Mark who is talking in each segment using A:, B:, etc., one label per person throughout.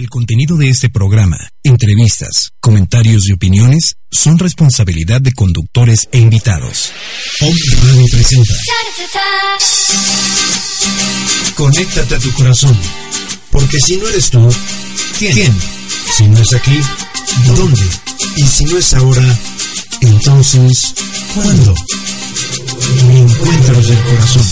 A: El contenido de este programa, entrevistas, comentarios y opiniones son responsabilidad de conductores e invitados. Om Radio presenta. Conéctate a tu corazón, porque si no eres tú, ¿quién? Si no es aquí, ¿dónde? Y si no es ahora, entonces, ¿cuándo? Encuentros del corazón.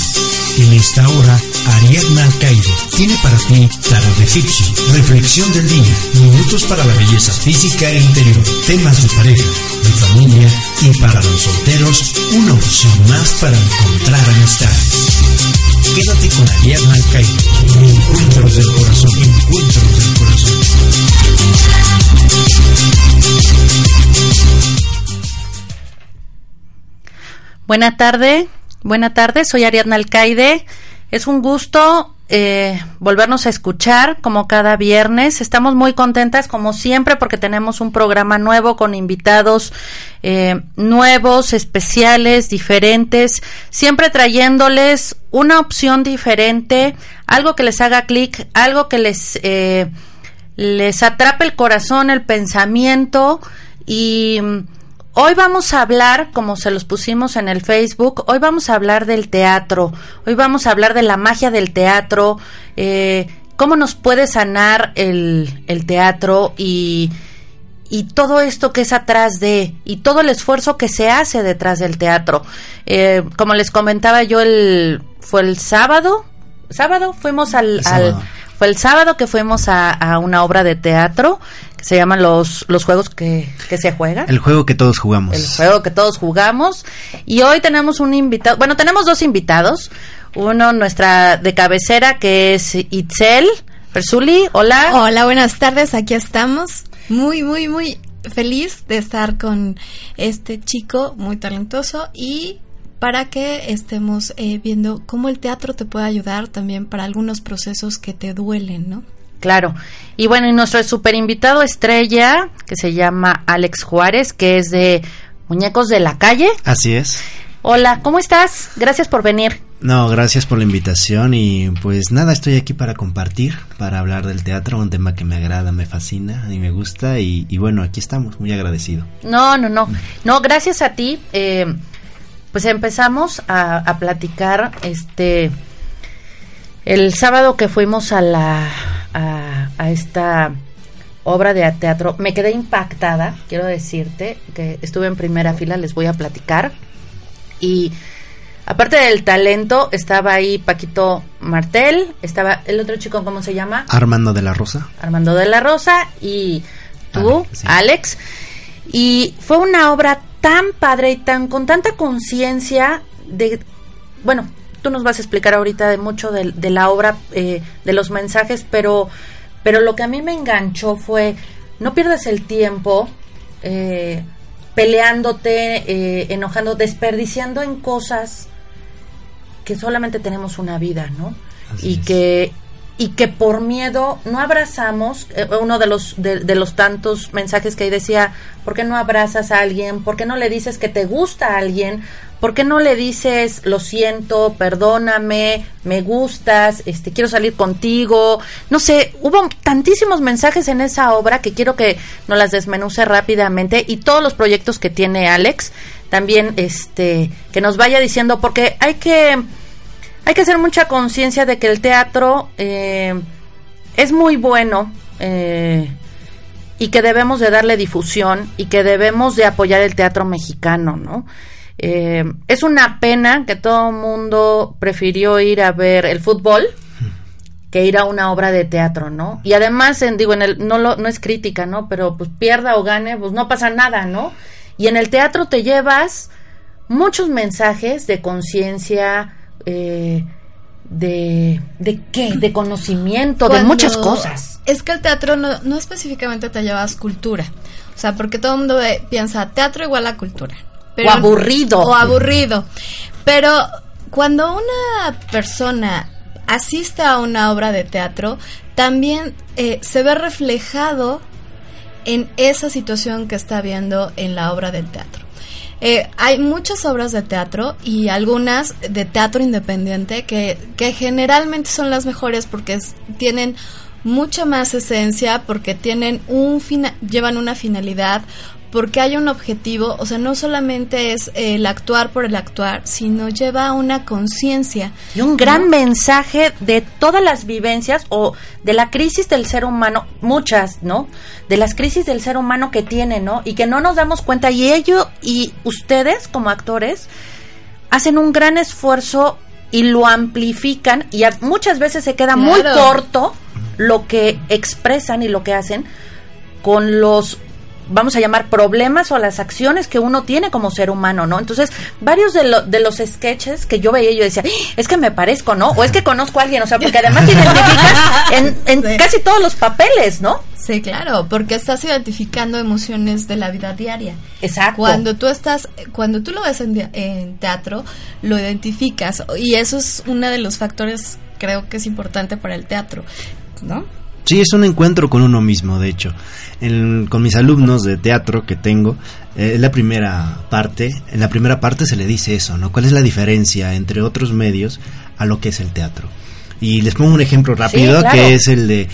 A: En esta hora, Ariadna Alcaide tiene para ti Tarot de Egipcio, Reflexión del Día, Minutos para la Belleza Física e Interior, temas de pareja, de familia y para los solteros, una opción más para encontrar amistad. Quédate con Ariadna Alcaide. Encuentros del Corazón. Encuentros del Corazón.
B: Buena tarde, buena tarde, soy Ariadna Alcaide. Es un gusto eh, volvernos a escuchar como cada viernes. Estamos muy contentas como siempre porque tenemos un programa nuevo con invitados eh, nuevos, especiales, diferentes, siempre trayéndoles una opción diferente, algo que les haga clic, algo que les, eh, les atrape el corazón, el pensamiento y Hoy vamos a hablar, como se los pusimos en el Facebook, hoy vamos a hablar del teatro, hoy vamos a hablar de la magia del teatro, eh, cómo nos puede sanar el, el teatro y, y, todo esto que es atrás de, y todo el esfuerzo que se hace detrás del teatro. Eh, como les comentaba yo, el, fue el sábado, sábado fuimos al, al fue el sábado que fuimos a, a, una obra de teatro se llaman los, los juegos que, que, se juegan.
C: El juego que todos jugamos.
B: El juego que todos jugamos. Y hoy tenemos un invitado, bueno, tenemos dos invitados. Uno, nuestra de cabecera, que es Itzel Persuli. Hola.
D: Hola, buenas tardes, aquí estamos. Muy, muy, muy feliz de estar con este chico muy talentoso y para que estemos eh, viendo cómo el teatro te puede ayudar también para algunos procesos que te duelen, ¿no?
B: Claro. Y bueno, y nuestro super invitado estrella, que se llama Alex Juárez, que es de Muñecos de la Calle.
C: Así es.
B: Hola, ¿cómo estás? Gracias por venir.
C: No, gracias por la invitación y pues nada, estoy aquí para compartir, para hablar del teatro, un tema que me agrada, me fascina y me gusta y, y bueno, aquí estamos, muy agradecido.
B: No, no, no, no, gracias a ti. Eh, pues empezamos a, a, platicar este el sábado que fuimos a la a, a, esta obra de teatro me quedé impactada quiero decirte que estuve en primera fila les voy a platicar. Y aparte del talento estaba ahí Paquito Martel estaba el otro chico cómo se llama
C: Armando de la Rosa.
B: Armando de la Rosa y tú sí. Alex. Y fue una obra tan padre y tan con tanta conciencia de bueno tú nos vas a explicar ahorita de mucho de, de la obra eh, de los mensajes pero pero lo que a mí me enganchó fue no pierdas el tiempo eh, peleándote eh, enojando desperdiciando en cosas que solamente tenemos una vida no Así y es. que y que por miedo no abrazamos, eh, uno de los, de, los tantos mensajes que ahí decía, ¿por qué no abrazas a alguien? ¿Por qué no le dices que te gusta a alguien? ¿Por qué no le dices, lo siento, perdóname, me gustas, este, quiero salir contigo? No sé, hubo tantísimos mensajes en esa obra que quiero que nos las desmenuce rápidamente y todos los proyectos que tiene Alex, también este, que nos vaya diciendo, porque hay que hay que hacer mucha conciencia de que el teatro eh, es muy bueno eh, y que debemos de darle difusión y que debemos de apoyar el teatro mexicano, ¿no? Eh, es una pena que todo el mundo prefirió ir a ver el fútbol que ir a una obra de teatro, ¿no? Y además, en, digo, en el, no, lo, no es crítica, ¿no? Pero pues pierda o gane, pues no pasa nada, ¿no? Y en el teatro te llevas muchos mensajes de conciencia, eh, de, de qué, de conocimiento, Cuando de muchas cosas.
D: Es que el teatro no, no específicamente te llevas cultura. O sea, porque todo el mundo piensa teatro igual a cultura.
B: Pero, o aburrido.
D: O aburrido. Pero cuando una persona asiste a una obra de teatro, también eh, se ve reflejado en esa situación que está viendo en la obra del teatro. Eh, hay muchas obras de teatro y algunas de teatro independiente que, que generalmente son las mejores porque tienen mucha más esencia porque tienen un llevan una finalidad, porque hay un objetivo, o sea, no solamente es el actuar por el actuar, sino lleva una conciencia.
B: Y un gran mensaje de todas las vivencias o de la crisis del ser humano, muchas, ¿no? De las crisis del ser humano que tiene, ¿no? Y que no nos damos cuenta. Y ello y ustedes como actores hacen un gran esfuerzo y lo amplifican y muchas veces se queda muy corto lo que expresan y lo que hacen con los vamos a llamar problemas o las acciones que uno tiene como ser humano, ¿no? Entonces, varios de, de los sketches que yo veía, yo decía, ¡Ah! es que me parezco, ¿no? O es que conozco a alguien, o sea, porque además te identificas en, casi todos los papeles, ¿no?
D: Sí, claro, porque estás identificando emociones de la vida diaria.
B: Exacto.
D: Cuando tú estás, cuando tú lo ves en, en teatro, lo identificas y eso es uno de los factores creo que es importante para el teatro, ¿no?
C: Sí, es un encuentro con uno mismo, de hecho. con mis alumnos de teatro que tengo, eh, la primera parte, en la primera parte se le dice eso, ¿no? ¿Cuál es la diferencia entre otros medios a lo que es el teatro? Y les pongo un ejemplo rápido que es el de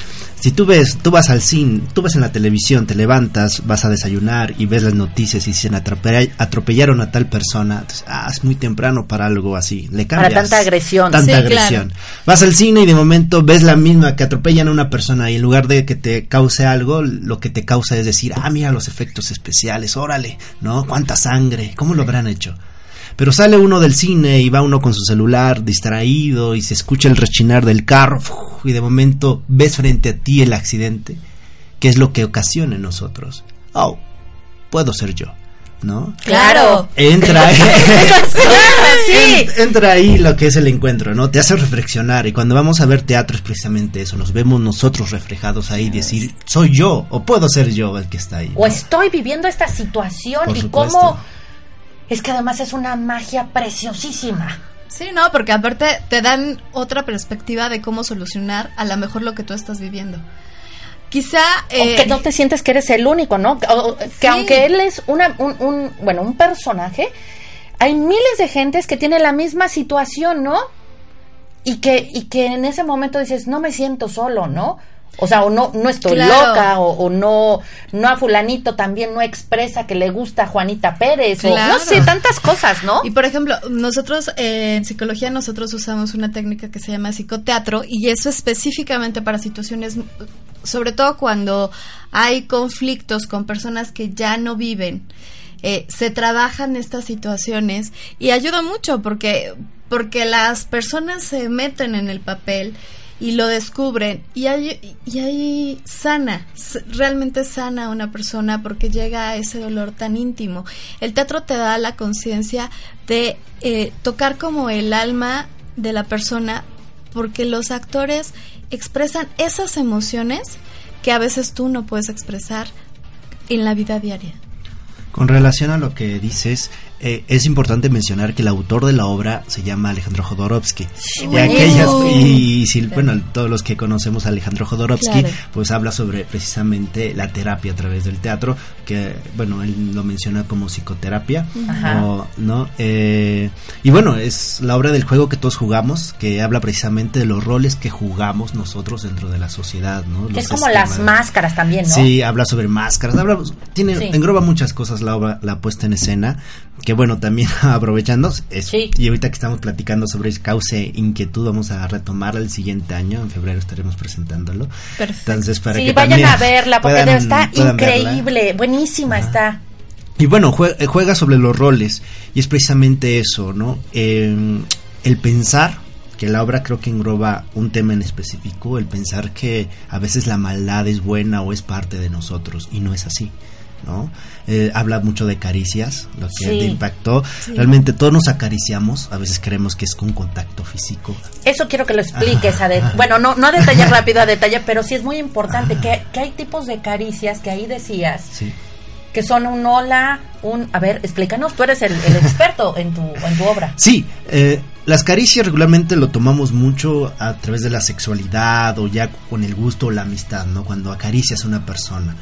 C: si tú ves, tú vas al cine, tú ves en la televisión, te levantas, vas a desayunar y ves las noticias y dicen atropellaron a tal persona, entonces, ah, es muy temprano para algo así, le cambias.
B: Para tanta agresión.
C: Tanta agresión. Vas al cine y de momento ves la misma que atropellan a una persona y en lugar de que te cause algo, lo que te causa es decir, ah, mira los efectos especiales, órale, ¿no? Cuánta sangre, ¿cómo lo habrán hecho? Pero sale uno del cine y va uno con su celular distraído y se escucha el rechinar del carro y de momento ves frente a ti el accidente, que es lo que ocasiona en nosotros. Oh, puedo ser yo. ¿no?
B: Claro.
C: Entra ahí, entra ahí lo que es el encuentro, ¿no? Te hace reflexionar y cuando vamos a ver teatro es precisamente eso, nos vemos nosotros reflejados ahí, decir, soy yo o puedo ser yo el que está ahí.
B: O estoy viviendo esta situación y cómo es que además es una magia preciosísima.
D: Sí, no, porque aparte te dan otra perspectiva de cómo solucionar a lo mejor lo que tú estás viviendo. Quizá...
B: Eh, que no te sientes que eres el único, ¿no? que aunque él es una, un, un, bueno, un personaje, hay miles de gentes que tienen la misma situación, ¿no? Y que, y que en ese momento dices, no me siento solo, ¿no? O sea, o no, no estoy loca, o, no, no a fulanito también no expresa que le gusta a Juanita Pérez, o no sé, tantas cosas, ¿no?
D: Y por ejemplo, nosotros eh, en psicología nosotros usamos una técnica que se llama psicoteatro y eso específicamente para situaciones, sobre todo cuando hay conflictos con personas que ya no viven. Eh, se trabajan estas situaciones y ayuda mucho porque porque las personas se meten en el papel y lo descubren y hay, y hay sana, realmente sana una persona porque llega a ese dolor tan íntimo. El teatro te da la conciencia de eh, tocar como el alma de la persona porque los actores expresan esas emociones que a veces tú no puedes expresar en la vida diaria.
C: Con relación a lo que dices, eh, es importante mencionar que el autor de la obra se llama Alejandro Jodorowsky. y, aquellas, y, si, bueno, todos los que conocemos a Alejandro Jodorowsky, pues habla sobre precisamente la terapia a través del teatro, que, bueno, él lo menciona como psicoterapia, ¿no? Eh, y bueno, es la obra del juego que todos jugamos, que habla precisamente de los roles que jugamos nosotros dentro de la sociedad, ¿no?
B: es como las máscaras también, ¿no?
C: Sí, habla sobre máscaras, habla, tiene, engloba muchas cosas la obra, la puesta en escena, que bueno, también aprovechando, y ahorita que estamos platicando sobre cauce inquietud, vamos a retomar el siguiente año, en febrero estaremos presentándolo.
B: Perfecto. Entonces, para sí, vayan a verla, porque está increíble, buenísima está.
C: Y bueno, juega, sobre los roles, y es precisamente eso, ¿no? Em, el pensar que la obra creo que engloba un tema en específico, el pensar que a veces la maldad es buena o es parte de nosotros, y no es así. ¿No? Eh, habla mucho de caricias, lo que te impactó. Realmente todos nos acariciamos, a veces creemos que es con contacto físico.
B: Eso quiero que lo expliques, a bueno, no, no a detalle rápido, a detalle, pero sí es muy importante que, que, hay tipos de caricias que ahí decías. Que son un hola, un... A ver, explícanos, tú eres el, experto en tu, en tu obra.
C: Sí, eh, las caricias regularmente lo tomamos mucho a través de la sexualidad o ya con el gusto o la amistad, ¿no? Cuando acaricias a una persona.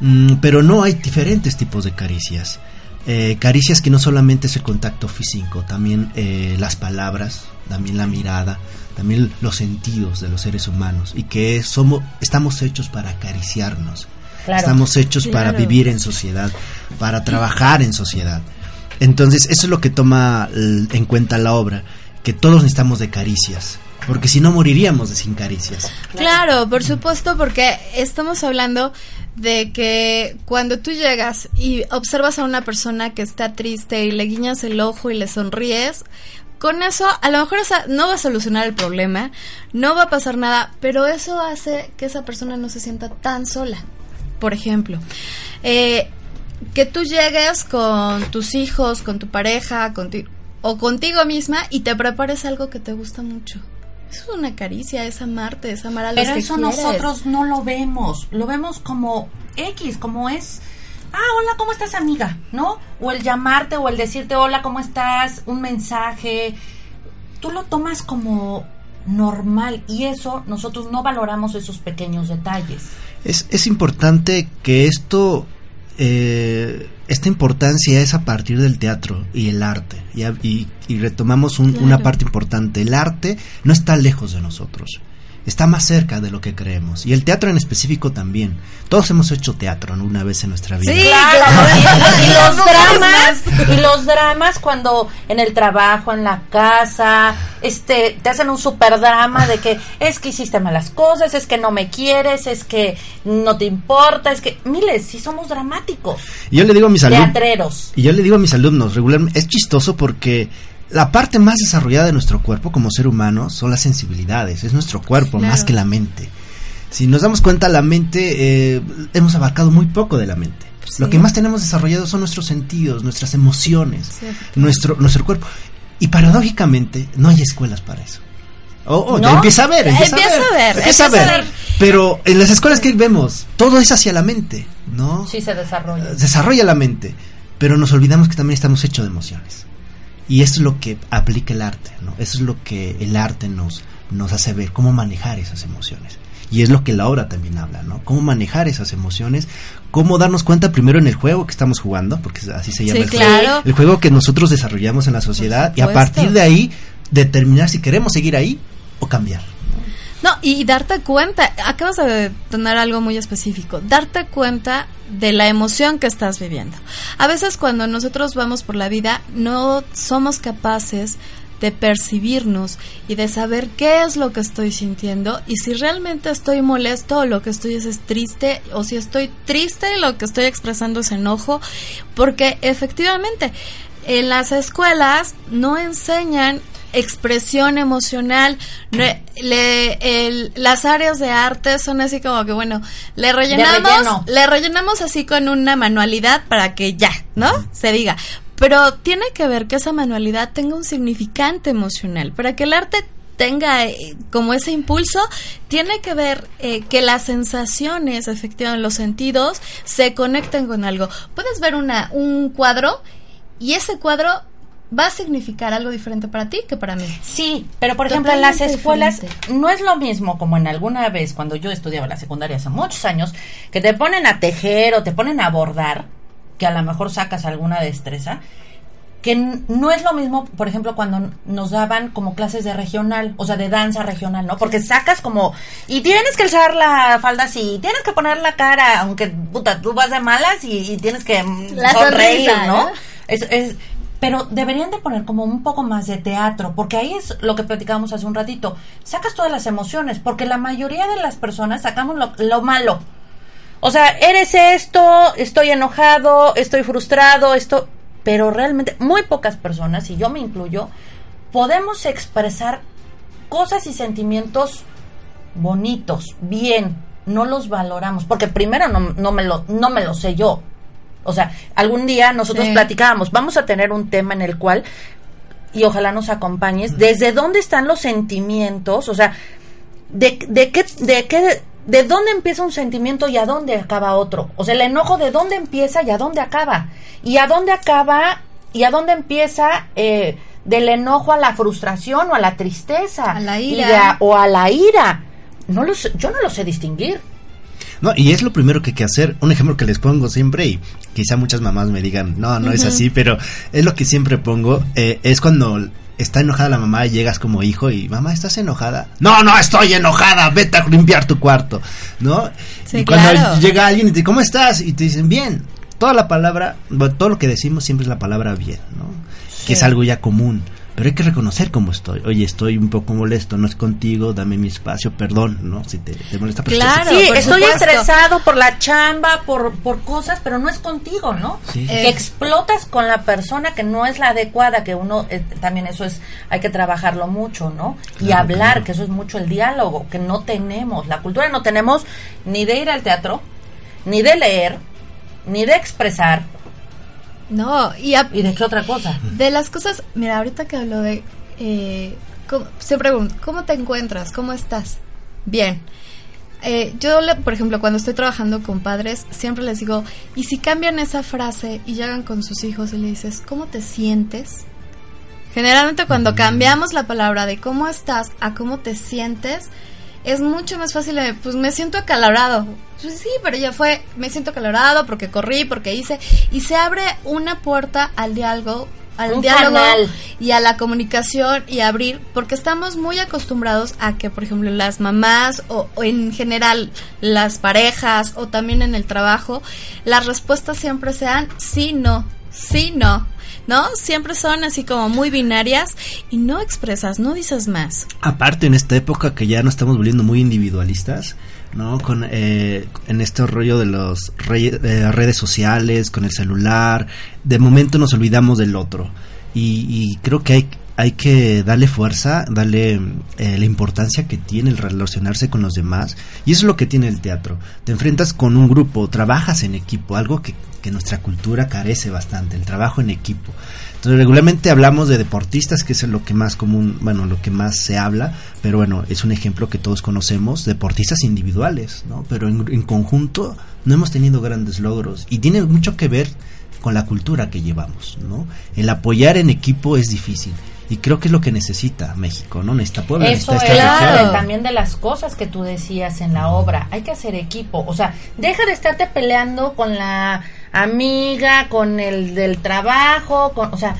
C: Mm, pero no hay diferentes tipos de caricias. Eh, caricias que no solamente es el contacto físico, también eh, las palabras, también la mirada, también los sentidos de los seres humanos y que somos, estamos hechos para acariciarnos, estamos hechos para vivir en sociedad, para trabajar en sociedad. Entonces, eso es lo que toma en cuenta la obra, que todos necesitamos de caricias, porque si no moriríamos de sin caricias.
D: Claro, por supuesto, porque estamos hablando de que cuando tú llegas y observas a una persona que está triste y le guiñas el ojo y le sonríes, con eso a lo mejor no va a solucionar el problema, no va a pasar nada, pero eso hace que esa persona no se sienta tan sola. Por ejemplo, eh, que tú llegues con tus hijos, con tu pareja, contigo o contigo misma y te prepares algo que te gusta mucho. Eso es una caricia, es amarte, es amar a los
B: Pero
D: eso
B: nosotros no lo vemos, lo vemos como X, como es ah, hola, ¿cómo estás, amiga? ¿No? O el llamarte o el decirte, hola, ¿cómo estás? Un mensaje. Tú lo tomas como normal y eso nosotros no valoramos esos pequeños detalles.
C: Es, es importante que esto, eh, esta importancia es a partir del teatro y el arte. Y, y, retomamos una parte importante. El arte no está lejos de nosotros está más cerca de lo que creemos. Y el teatro en específico también. Todos hemos hecho teatro una vez en nuestra vida.
B: Sí, claro. y, los dramas, y los dramas cuando en el trabajo, en la casa, este, te hacen un super drama de que es que hiciste malas cosas, es que no me quieres, es que no te importa, es que, miles, sí somos dramáticos.
C: Y yo le digo a mis alumnos.
B: Teatreros.
C: Y yo le digo a mis alumnos, regularmente, es chistoso porque la parte más desarrollada de nuestro cuerpo como ser humano son las sensibilidades, es nuestro cuerpo más que la mente. Si nos damos cuenta, la mente, eh, hemos abarcado muy poco de la mente. Lo que más tenemos desarrollado son nuestros sentidos, nuestras emociones, nuestro, nuestro cuerpo. Y paradójicamente, no hay escuelas para eso. Oh, oh ya empieza a ver, empieza, a ver, empieza a ver. Pero en las escuelas que vemos, todo es hacia la mente, ¿no?
B: Sí, se desarrolla.
C: Desarrolla la mente, pero nos olvidamos que también estamos hechos de emociones. Y eso es lo que aplica el arte, ¿no? Eso es lo que el arte nos, nos hace ver, cómo manejar esas emociones. Y es lo que la obra también habla, ¿no? Cómo manejar esas emociones, cómo darnos cuenta primero en el juego que estamos jugando, porque así se llama el juego. El juego que nosotros desarrollamos en la sociedad y a partir de ahí determinar si queremos seguir ahí o cambiar.
D: No, y darte cuenta, acabas de tener algo muy específico, darte cuenta de la emoción que estás viviendo. A veces cuando nosotros vamos por la vida no somos capaces de percibirnos y de saber qué es lo que estoy sintiendo y si realmente estoy molesto o lo que estoy es, es triste o si estoy triste y lo que estoy expresando es enojo porque efectivamente en las escuelas no enseñan expresión emocional. Le, las áreas de arte son así como que, bueno, le rellenamos, le rellenamos así con una manualidad para que ya, ¿no? Se diga. Pero tiene que ver que esa manualidad tenga un significante emocional. Para que el arte tenga eh, como ese impulso, tiene que ver eh, que las sensaciones, efectivamente, los sentidos, se conecten con algo. Puedes ver una, un cuadro y ese cuadro va a significar algo diferente para ti que para mí.
B: Sí, pero por ejemplo en las escuelas no es lo mismo como en alguna vez cuando yo estudiaba la secundaria hace muchos años, que te ponen a tejer o te ponen a bordar, que a lo mejor sacas alguna destreza, que no es lo mismo, por ejemplo, cuando nos daban como clases de regional, o sea, de danza regional, ¿no? Porque sacas como, y tienes que alzar la falda así, tienes que poner la cara, aunque, puta, tú vas de malas y, tienes que mm, sonreír, ¿no? Es, es, pero deberían de poner como un poco más de teatro, porque ahí es lo que platicábamos hace un ratito. Sacas todas las emociones, porque la mayoría de las personas sacamos lo, malo. O sea, eres esto, estoy enojado, estoy frustrado, esto, pero realmente muy pocas personas, y yo me incluyo, podemos expresar cosas y sentimientos bonitos, bien, no los valoramos, porque primero no, no, me, lo, no me lo sé yo, o sea, algún día nosotros platicábamos, vamos a tener un tema en el cual, y ojalá nos acompañes, desde dónde están los sentimientos, o sea, de, de qué, de qué, de dónde empieza un sentimiento y a dónde acaba otro. O sea, el enojo de dónde empieza y a dónde acaba. Y a dónde acaba y a dónde empieza eh, del enojo a la frustración o a la tristeza.
D: A la ira.
B: o a la ira. No los, yo no lo sé distinguir.
C: No, y es lo primero que hay que hacer. Un ejemplo que les pongo siempre y quizá muchas mamás me digan, no, no es así, pero es lo que siempre pongo, eh, es cuando está enojada la mamá y llegas como hijo y mamá, ¿estás enojada? No, no estoy enojada, vete a limpiar tu cuarto, ¿no? y cuando llega alguien y te dice, ¿cómo estás? Y te dicen, bien. Toda la palabra, todo lo que decimos siempre es la palabra bien, ¿no? Que es algo ya común pero hay que reconocer cómo estoy. Oye, estoy un poco molesto, no es contigo, dame mi espacio, perdón, ¿no? Si te, molesta.
B: Pero claro, sí, estoy estresado por la chamba, por, por cosas, pero no es contigo, ¿no? Que explotas con la persona que no es la adecuada, que uno, eh, también eso es, hay que trabajarlo mucho, ¿no? y hablar, que eso es mucho el diálogo, que no tenemos. La cultura no tenemos ni de ir al teatro, ni de leer, ni de expresar,
D: no, y,
B: ¿Y de qué otra cosa?
D: De las cosas, mira, ahorita que hablo de... Eh, se pregunta, ¿cómo te encuentras? ¿Cómo estás? Bien. Eh, yo, por ejemplo, cuando estoy trabajando con padres, siempre les digo, ¿y si cambian esa frase y llegan con sus hijos y le dices, ¿cómo te sientes? Generalmente cuando cambiamos la palabra de cómo estás a cómo te sientes, es mucho más fácil de, pues me siento acalorado. Pues sí, pero ya fue, me siento acalorado porque corrí, porque hice, y se abre una puerta al diálogo al diálogo y a la comunicación y abrir, porque estamos muy acostumbrados a que, por ejemplo, las mamás o, en general las parejas o también en el trabajo, las respuestas siempre sean sí, no, sí, no. ¿No? Siempre son así como muy binarias y no expresas, no dices más.
C: Aparte, en esta época que ya nos estamos volviendo muy individualistas, ¿no? Con, eh, en este rollo de las eh, redes sociales, con el celular, de momento nos olvidamos del otro. Y, y creo que hay, hay que darle fuerza, darle eh, la importancia que tiene el relacionarse con los demás. Y eso es lo que tiene el teatro. Te enfrentas con un grupo, trabajas en equipo, algo que, que nuestra cultura carece bastante, el trabajo en equipo. Entonces, regularmente hablamos de deportistas, que es lo que más común, bueno, lo que más se habla, pero bueno, es un ejemplo que todos conocemos, deportistas individuales, ¿no? Pero en, en conjunto no hemos tenido grandes logros y tiene mucho que ver con la cultura que llevamos, ¿no? El apoyar en equipo es difícil y creo que es lo que necesita México, ¿no? Necesita Puebla,
B: Eso necesita también de las cosas que tú decías en la obra. Hay que hacer equipo. O sea, deja de estarte peleando con la amiga, con el del trabajo, con, o sea,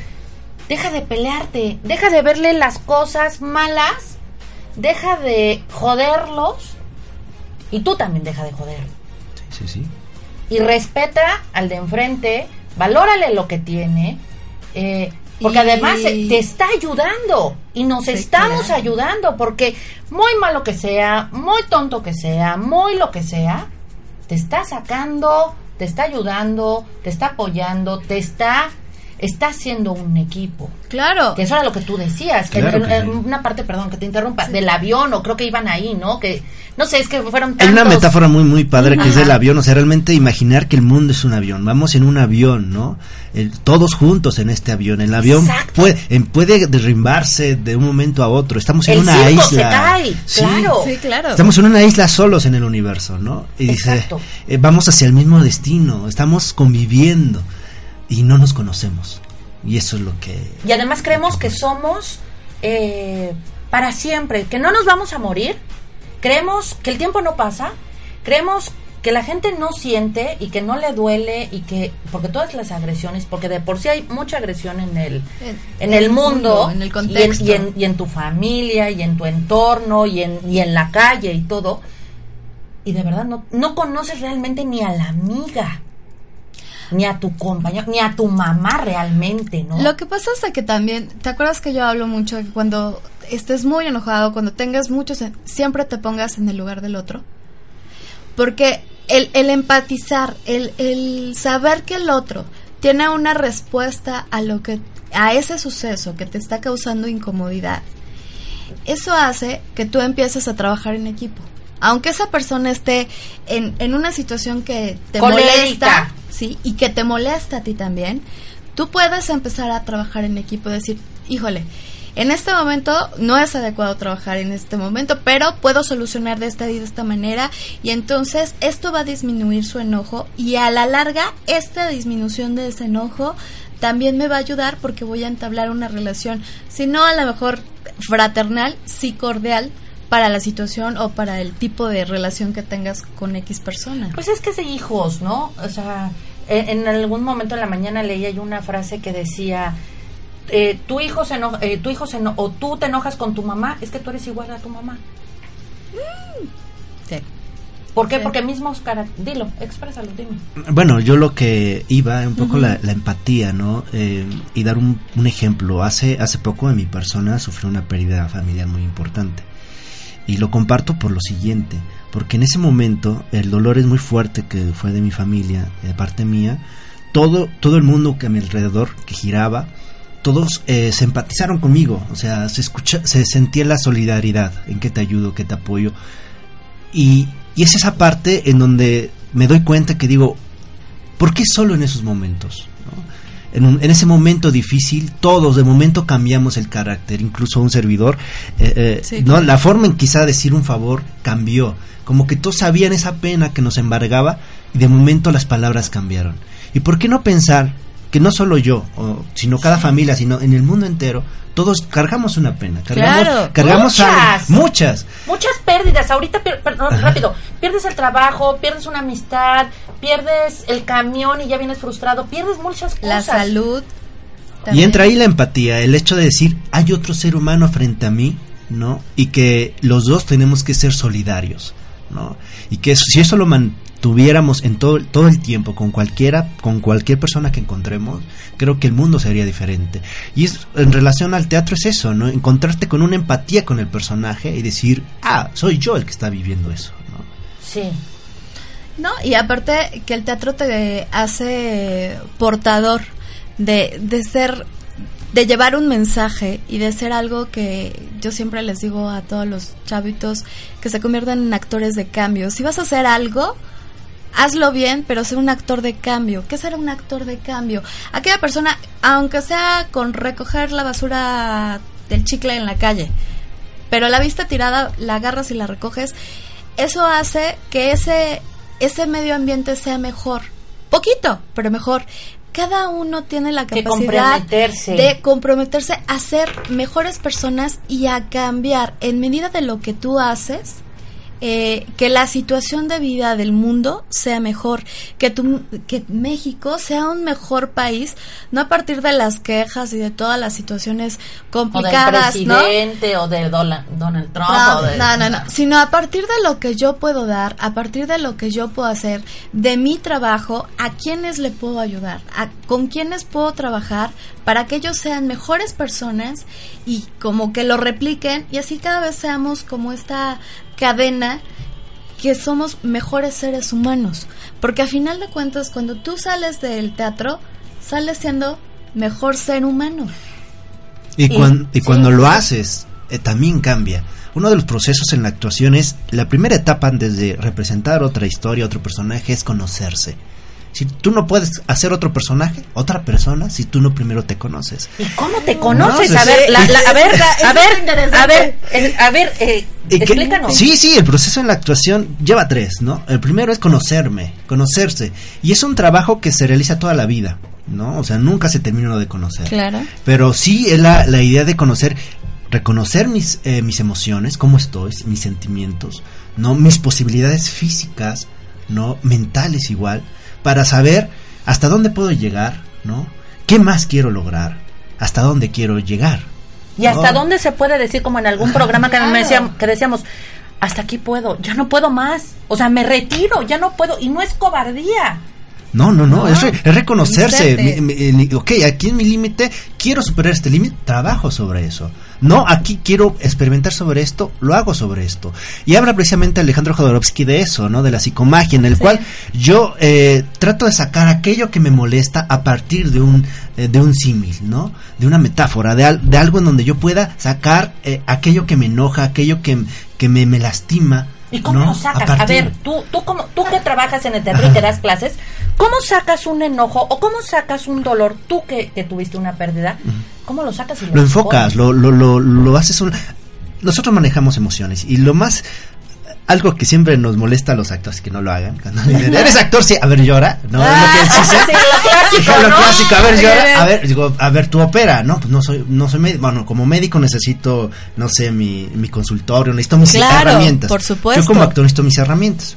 B: deja de pelearte. Deja de verle las cosas malas. Deja de joderlos. Y tú también deja de joder.
C: Sí, sí, sí.
B: Y respeta al de enfrente. Valórale lo que tiene. Eh, porque además te está ayudando y nos estamos ayudando porque muy malo que sea, muy tonto que sea, muy lo que sea, te está sacando, te está ayudando, te está apoyando, te está está haciendo un equipo.
D: Claro.
B: Que eso era lo que tú decías, que en, una parte, perdón, que te interrumpa, del avión, o creo que iban ahí, ¿no? Que, no sé, es que fueron tantos...
C: Hay una metáfora muy, muy padre que es del avión, o sea, realmente imaginar que el mundo es un avión, vamos en un avión, ¿no? todos juntos en este avión, el avión puede, puede derrimbarse de un momento a otro, estamos en una isla. Se
B: cae, claro.
D: Sí, claro.
C: Estamos en una isla solos en el universo, ¿no? Y dice, eh, vamos hacia el mismo destino, estamos conviviendo y no nos conocemos. Y eso es lo que...
B: Y además creemos que somos eh, para siempre, que no nos vamos a morir. Creemos que el tiempo no pasa. Creemos que la gente no siente y que no le duele y que porque todas las agresiones porque de por sí hay mucha agresión en el en, el, mundo,
D: en el contexto
B: y en, y en, tu familia y en tu entorno y en y en la calle y todo y de verdad no no conoces realmente ni a la amiga ni a tu compañero, ni a tu mamá realmente, ¿no?
D: Lo que pasa es que también, ¿te acuerdas que yo hablo mucho de que cuando estés muy enojado, cuando tengas muchos, siempre te pongas en el lugar del otro? Porque el, el empatizar, el, el saber que el otro tiene una respuesta a lo que, a ese suceso que te está causando incomodidad, eso hace que tú empieces a trabajar en equipo aunque esa persona esté en, en una situación que te molesta, ¿sí? Y que te molesta a ti también, tú puedes empezar a trabajar en equipo, decir, híjole, en este momento no es adecuado trabajar en este momento, pero puedo solucionar de esta y de esta manera y entonces esto va a disminuir su enojo y a la larga esta disminución de ese enojo también me va a ayudar porque voy a entablar una relación, si no a lo mejor fraternal, sí cordial, para la situación o para el tipo de relación que tengas con X persona.
B: Pues es que es de hijos, ¿no? O sea, e, en algún momento en la mañana leía yo una frase que decía, eh, tu hijo se enoja, eh, tu hijo se o tú te enojas con tu mamá, es que tú eres igual a tu mamá. Sí. ¿Por qué? Porque mismo Oscar, dilo, exprésalo, dime.
C: Bueno, yo lo que iba, un poco la, empatía, ¿no? Eh, y dar un, ejemplo. Hace, hace poco en mi persona sufrió una pérdida familiar muy importante. Y lo comparto por lo siguiente, porque en ese momento el dolor es muy fuerte que fue de mi familia, de parte mía. Todo, todo el mundo que a mi alrededor, que giraba, todos eh, se empatizaron conmigo, o sea, se escucha, se sentía la solidaridad, en que te ayudo, que te apoyo. Y, es esa parte en donde me doy cuenta que digo, ¿por qué solo en esos momentos? En, en, ese momento difícil, todos de momento cambiamos el carácter, incluso un servidor, eh, eh, ¿no? la forma en quizá decir un favor cambió, como que todos sabían esa pena que nos embargaba y de momento las palabras cambiaron. ¿Y por qué no pensar que no solo yo, sino cada familia, sino en el mundo entero, todos cargamos una pena. Cargamos, cargamos
B: muchas, muchas. Muchas pérdidas. Ahorita, perdón, rápido, pierdes el trabajo, pierdes una amistad, pierdes el camión y ya vienes frustrado, pierdes muchas cosas.
D: La salud.
C: Y entra ahí la empatía, el hecho de decir, hay otro ser humano frente a mí, ¿no? Y que los dos tenemos que ser solidarios, ¿no? Y que si eso lo, man, tuviéramos en todo, todo el tiempo con cualquiera, con cualquier persona que encontremos, creo que el mundo sería diferente. Y es, en relación al teatro es eso, ¿no? Encontrarte con una empatía con el personaje y decir, ah, soy yo el que está viviendo eso, ¿no?
B: Sí.
D: No, y aparte que el teatro te hace portador de, de ser de llevar un mensaje y de ser algo que yo siempre les digo a todos los chavitos que se conviertan en actores de cambio. Si vas a hacer algo, hazlo bien, pero sé un actor de cambio. ¿Qué será un actor de cambio? Aquella persona, aunque sea con recoger la basura del chicle en la calle, pero la vista tirada la agarras y la recoges, eso hace que ese, ese medio ambiente sea mejor. Poquito, pero mejor. Cada uno tiene la capacidad de comprometerse a ser mejores personas y a cambiar en medida de lo que tú haces eh, que la situación de vida del mundo sea mejor, que, tu, que México sea un mejor país, no a partir de las quejas y de todas las situaciones complicadas,
B: o del presidente o de Donald Trump.
D: No, no, no, sino a partir de lo que yo puedo dar, a partir de lo que yo puedo hacer, de mi trabajo, a quiénes le puedo ayudar, a, con quiénes puedo trabajar para que ellos sean mejores personas y como que lo repliquen y así cada vez seamos como esta cadena que somos mejores seres humanos. Porque a final de cuentas, cuando tú sales del teatro, sales siendo mejor ser humano.
C: Y, y cuando lo haces, eh, también cambia. Uno de los procesos en la actuación es, la primera etapa antes de representar otra historia, otro personaje, es conocerse. Si tú no puedes hacer otro personaje, otra persona, si tú no primero te conoces.
B: ¿Y cómo te conoces? a, ver, a ver, a ver, a ver, a ver, eh, explícanos.
C: Sí, sí, el proceso en la actuación lleva tres, ¿no? El primero es conocerme, conocerse. Y es un trabajo que se realiza toda la vida, ¿no? O sea, nunca se termina de conocer.
D: Claro.
C: Pero sí es la, la idea de conocer, reconocer mis, eh, mis emociones, cómo estoy, mis sentimientos, ¿no? Mis posibilidades físicas, ¿no? Mentales igual para saber hasta dónde puedo llegar, ¿no? ¿Qué más quiero lograr? ¿Hasta dónde quiero llegar?
B: Y hasta dónde se puede decir, como en algún programa que, decíamos, que decíamos, hasta aquí puedo, ya no puedo más. O sea, me retiro, ya no puedo. Y no es cobardía.
C: No, no, no, Es, reconocerse. ok, aquí en mi límite, quiero superar este límite, trabajo sobre eso. No, aquí quiero experimentar sobre esto, lo hago sobre esto. Y habla precisamente Alejandro Jodorowsky de eso, ¿no? De la psicomagia, en el cual yo eh, trato de sacar aquello que me molesta a partir de un, eh, de un símil, ¿no? De una metáfora, de, de, algo en donde yo pueda sacar eh, aquello que me enoja, aquello que, que me, me lastima
B: ¿Y cómo lo sacas? A, ver, tú, tú, como, tú que trabajas en el teatro y te das clases, ¿cómo sacas un enojo o cómo sacas un dolor? Tú que, tuviste una pérdida, ¿cómo lo sacas? Y
C: lo, enfocas, lo, lo, lo, lo, haces un... Nosotros manejamos emociones y lo más algo que siempre nos molesta a los actores que no lo hagan. Cuando dicen, eres actor, sí, a ver, llora. No, es lo que
B: Ah,
C: sí,
B: sí, clásico,
C: lo clásico, a ver, llora. A ver, digo, a ver, tú opera, ¿no? Pues no soy, no soy médico. Bueno, como médico necesito, no sé, mi, mi consultorio, necesito mis
D: Claro,
C: herramientas.
D: por supuesto.
C: Yo como actor necesito mis herramientas.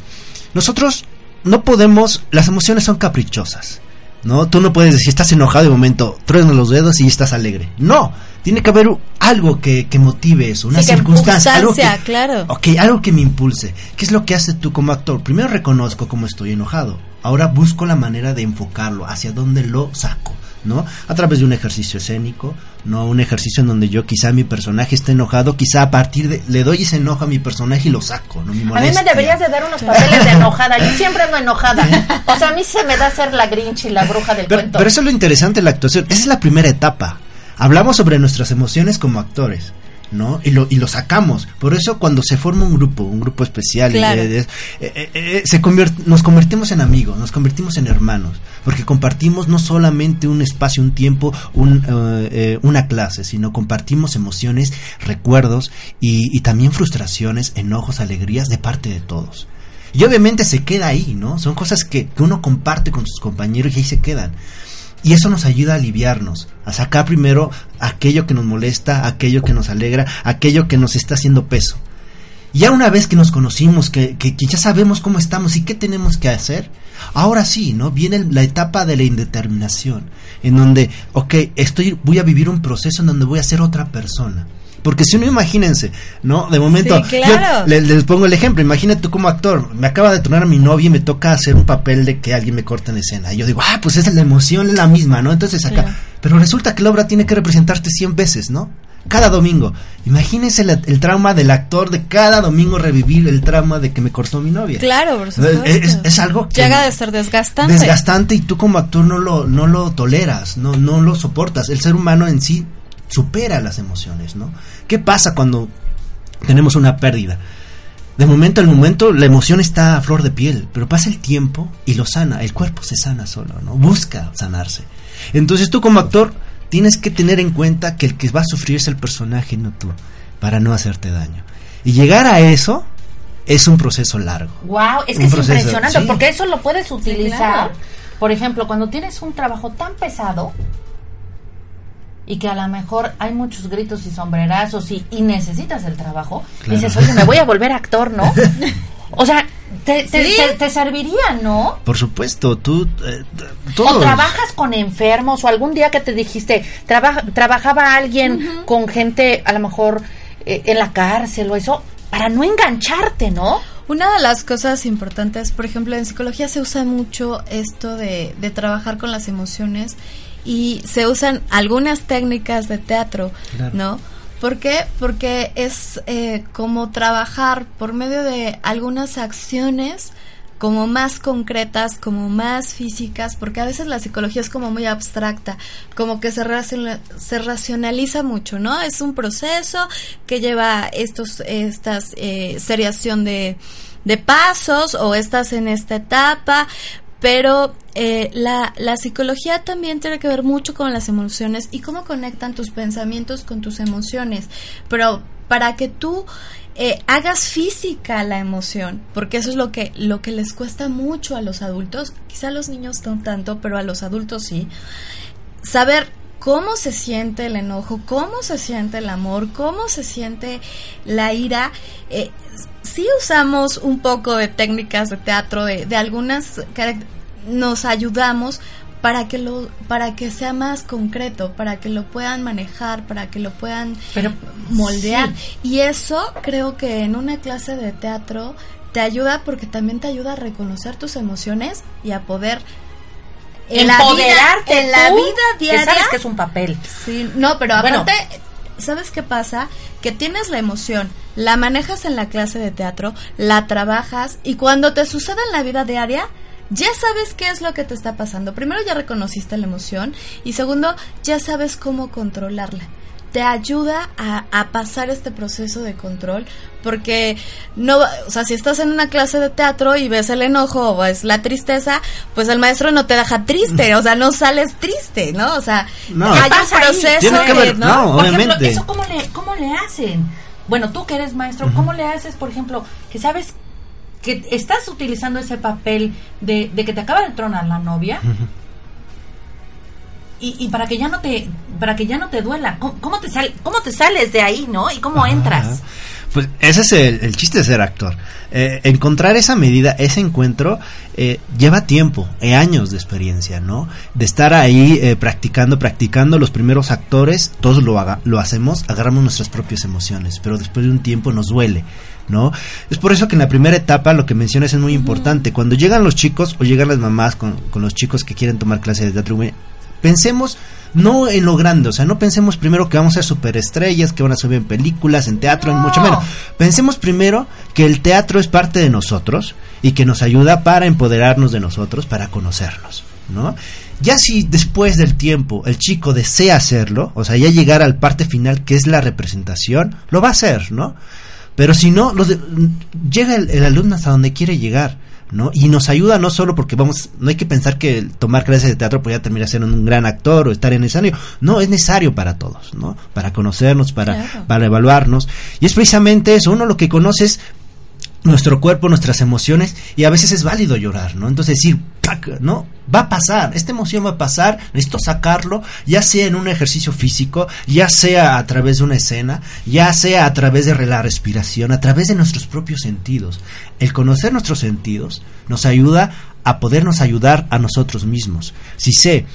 C: Nosotros no podemos, las emociones son caprichosas. ¿No? Tú no puedes decir, estás enojado de momento, truenas los dedos y estás alegre. No, tiene que haber algo que, que motive eso, una
D: Sí,
C: circunstancia, algo que,
D: claro.
C: Ok, algo que me impulse. ¿Qué es lo que haces tú como actor? Primero reconozco cómo estoy enojado. Ahora busco la manera de enfocarlo, hacia dónde lo saco, ¿no? A través de un ejercicio escénico, no un ejercicio en donde yo quizá mi personaje esté enojado, quizá a partir de le doy ese enojo a mi personaje y lo saco, no mi
B: A mí me deberías de dar unos papeles de enojada. Yo siempre ando enojada. O sea, a mí se me da ser la Grinch y la bruja del
C: Pero,
B: cuento.
C: pero eso es lo interesante de la actuación. Esa es la primera etapa. Hablamos sobre nuestras emociones como actores. ¿No? Y lo, y lo sacamos. Por eso cuando se forma un grupo, un grupo especial,
D: Claro.
C: eh, eh, eh, se nos convertimos en amigos, nos convertimos en hermanos, porque compartimos no solamente un espacio, un tiempo, un, una clase, sino compartimos emociones, recuerdos y, y también frustraciones, enojos, alegrías de parte de todos. Y obviamente se queda ahí, ¿no? Son cosas que, que uno comparte con sus compañeros y ahí se quedan. Y eso nos ayuda a aliviarnos, a sacar primero aquello que nos molesta, aquello que nos alegra, aquello que nos está haciendo peso. Ya una vez que nos conocimos, que, que, que ya sabemos cómo estamos y qué tenemos que hacer, ahora sí, ¿no? Viene la etapa de la indeterminación, en donde, ok, estoy, voy a vivir un proceso en donde voy a ser otra persona. Porque si uno, imagínense, ¿no? De momento,
D: Sí,
C: yo
D: claro.
C: le- les pongo el ejemplo, imagínate tú como actor, me acaba de tronar a mi novia y me toca hacer un papel de que alguien me corta en escena. Y yo digo, ah, pues esa es la emoción, es la misma, ¿no? Entonces acá,
D: Claro.
C: pero resulta que la obra tiene que representarte 100 veces, ¿no? Cada domingo. Imagínense la- el trauma del actor de cada domingo revivir el trauma de que me cortó mi novia.
D: Claro, por supuesto.
C: Es, es- es algo que
D: Llega a ser desgastante.
C: desgastante y tú como actor no lo, no lo toleras, no, no lo soportas. El ser humano en sí supera las emociones, ¿no? ¿Qué pasa cuando tenemos una pérdida? De momento al momento la emoción está a flor de piel, pero pasa el tiempo y lo sana, el cuerpo se sana solo, ¿no? Busca sanarse. Entonces tú como actor tienes que tener en cuenta que el que va a sufrir es el personaje, no tú, para no hacerte daño. Y llegar a eso es un proceso largo.
B: Wow, es que
C: Un
B: es
C: proceso,
B: impresionante
C: sí.
B: porque eso lo puedes utilizar.
D: claro.
B: Por ejemplo, cuando tienes un trabajo tan pesado y que a lo mejor hay muchos gritos y sombrerazos y, y necesitas el trabajo,
C: Claro.
B: dices, oye, me voy a volver actor, ¿no? o sea, te, te,
D: Sí.
B: te- te serviría, ¿no?
C: Por supuesto, tú... eh,
B: O trabajas con enfermos o algún día que te dijiste, traba- trabajaba alguien con gente a lo mejor eh, en la cárcel o eso, para no engancharte, ¿no?
D: Una de las cosas importantes, por ejemplo, en psicología se usa mucho esto de, de trabajar con las emociones y se usan algunas técnicas de teatro,
C: Claro.
D: ¿no? ¿Por qué? Porque es eh, como trabajar por medio de algunas acciones como más concretas, como más físicas, porque a veces la psicología es como muy abstracta, como que se, raciona- se racionaliza mucho, ¿no? Es un proceso que lleva estos, estas eh, seriación de, de pasos o estás en esta etapa, pero eh, la, la psicología también tiene que ver mucho con las emociones y cómo conectan tus pensamientos con tus emociones. Pero para que tú eh, hagas física la emoción, porque eso es lo que, lo que les cuesta mucho a los adultos, quizá a los niños no tanto, pero a los adultos sí, saber cómo se siente el enojo, cómo se siente el amor, cómo se siente la ira. Eh, sí usamos un poco de técnicas de teatro, de, de algunas nos ayudamos para que lo para que sea más concreto, para que lo puedan manejar, para que lo puedan
B: Pero
D: moldear. Y eso creo que en una clase de teatro te ayuda porque también te ayuda a reconocer tus emociones y a poder en la vida, en la vida
B: que
D: diaria.
B: sabes que es un papel.
D: Sí, no, pero
B: Bueno.
D: ¿Sabes qué pasa? Que tienes la emoción, la manejas en la clase de teatro, la trabajas y cuando te sucede en la vida diaria, ya sabes qué es lo que te está pasando. Primero ya reconociste la emoción y segundo ya sabes cómo controlarla. Te ayuda a, a pasar este proceso de control porque no, o sea, si estás en una clase de teatro y ves el enojo o ves la tristeza, pues el maestro no te deja triste, o sea, no sales triste, ¿no? O sea,
C: No.
D: hay
B: ¿Qué
D: un proceso
C: Tiene que
D: de,
C: ver-
D: ¿no?
C: no,
B: Por ejemplo. ¿eso cómo le, cómo le hacen? bueno, tú que eres maestro, ¿cómo le haces, por ejemplo, que sabes que estás utilizando ese papel de, que te acaba de tronar la novia? Y, para que ya no te para que ya no te duela cómo, te sal, cómo te sales de ahí no y cómo entras
C: pues ese es el, chiste de ser actor. Eh, encontrar esa medida, ese encuentro, eh, lleva tiempo, eh, años de experiencia, ¿no? De estar ahí practicando, practicando. Los primeros actores, todos lo, haga, lo hacemos, agarramos nuestras propias emociones, pero después de un tiempo nos duele. ¿no? Es por eso que en la primera etapa lo que mencionas es muy importante. Cuando llegan los chicos o llegan las mamás con, con los chicos que quieren tomar clases de teatro, pensemos no en lo grande, o sea, no pensemos primero que vamos a ser superestrellas, que van a subir en películas, en teatro, en mucho menos. Pensemos primero que el teatro es parte de nosotros y que nos ayuda para empoderarnos de nosotros, para conocernos, ¿no? Ya si después del tiempo el chico desea hacerlo, o sea, ya llegar al parte final que es la representación, lo va a hacer, ¿no? Pero si no, llega el alumno hasta donde quiere llegar ¿no? Y nos ayuda no solo porque vamos, no hay que pensar que tomar clases de teatro podría terminar siendo un gran actor o estar en escenario, no, es necesario para todos, ¿no? Para conocernos, para, para evaluarnos. Y es precisamente eso, uno lo que conoce es nuestro cuerpo, nuestras emociones, y a veces es válido llorar, ¿no? Entonces decir, ¿no? Va a pasar, esta emoción va a pasar, necesito sacarlo, ya sea en un ejercicio físico, ya sea a través de una escena, ya sea a través de la respiración, a través de nuestros propios sentidos. El conocer nuestros sentidos nos ayuda a podernos ayudar a nosotros mismos. Si sé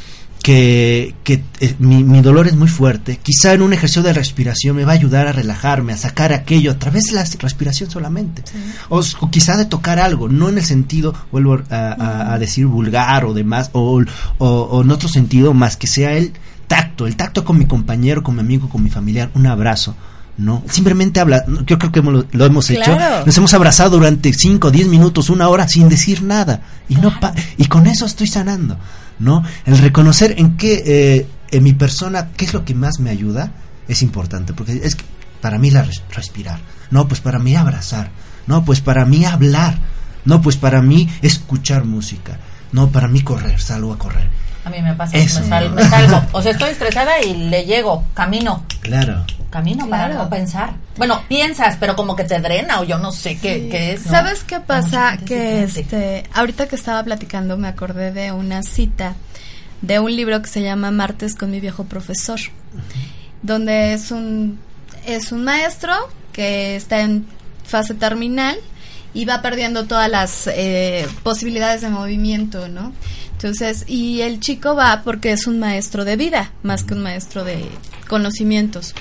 C: que, que eh, mi, dolor es muy fuerte, quizá en un ejercicio de respiración me va a ayudar a relajarme, a sacar aquello a través de la respiración solamente. O, quizá de tocar algo, no en el sentido, vuelvo a, decir, vulgar o demás, o, o, en otro sentido más que sea el tacto, el tacto con mi compañero, con mi amigo, con mi familiar, un abrazo. No, simplemente habla, yo creo que lo, hemos hecho, nos hemos abrazado durante 5, 10 minutos, una hora sin decir nada. Y no y con eso estoy sanando. ¿No? El reconocer en qué, eh, en mi persona, qué es lo que más me ayuda, es importante, porque es que para mí la respirar, no, pues para mí abrazar, no, pues para mí hablar, no, pues para mí escuchar música, no, para mí correr, salgo a correr.
B: A mí me pasa, me, salgo. O sea, estoy estresada y le llego, camino.
C: Claro.
B: Camino para no pensar. Bueno, piensas, pero como que te drena o yo no sé qué, es.
D: ¿Sabes qué pasa? Que este, ahorita que estaba platicando me acordé de una cita de un libro que se llama Martes con mi viejo profesor, donde es un, es un maestro que está en fase terminal y va perdiendo todas las eh, posibilidades de movimiento, ¿no? Entonces, y el chico va porque es un maestro de vida, más que un maestro de conocimientos.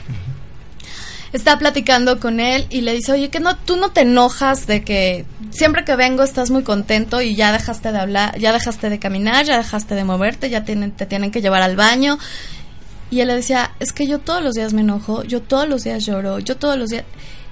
D: Está platicando con él y le dice, oye, que no, tú no te enojas de que siempre que vengo estás muy contento y ya dejaste de hablar, ya dejaste de caminar, ya dejaste de moverte, ya tienen, te tienen que llevar al baño. Y él le decía, es que yo todos los días me enojo, yo todos los días lloro, yo todos los días,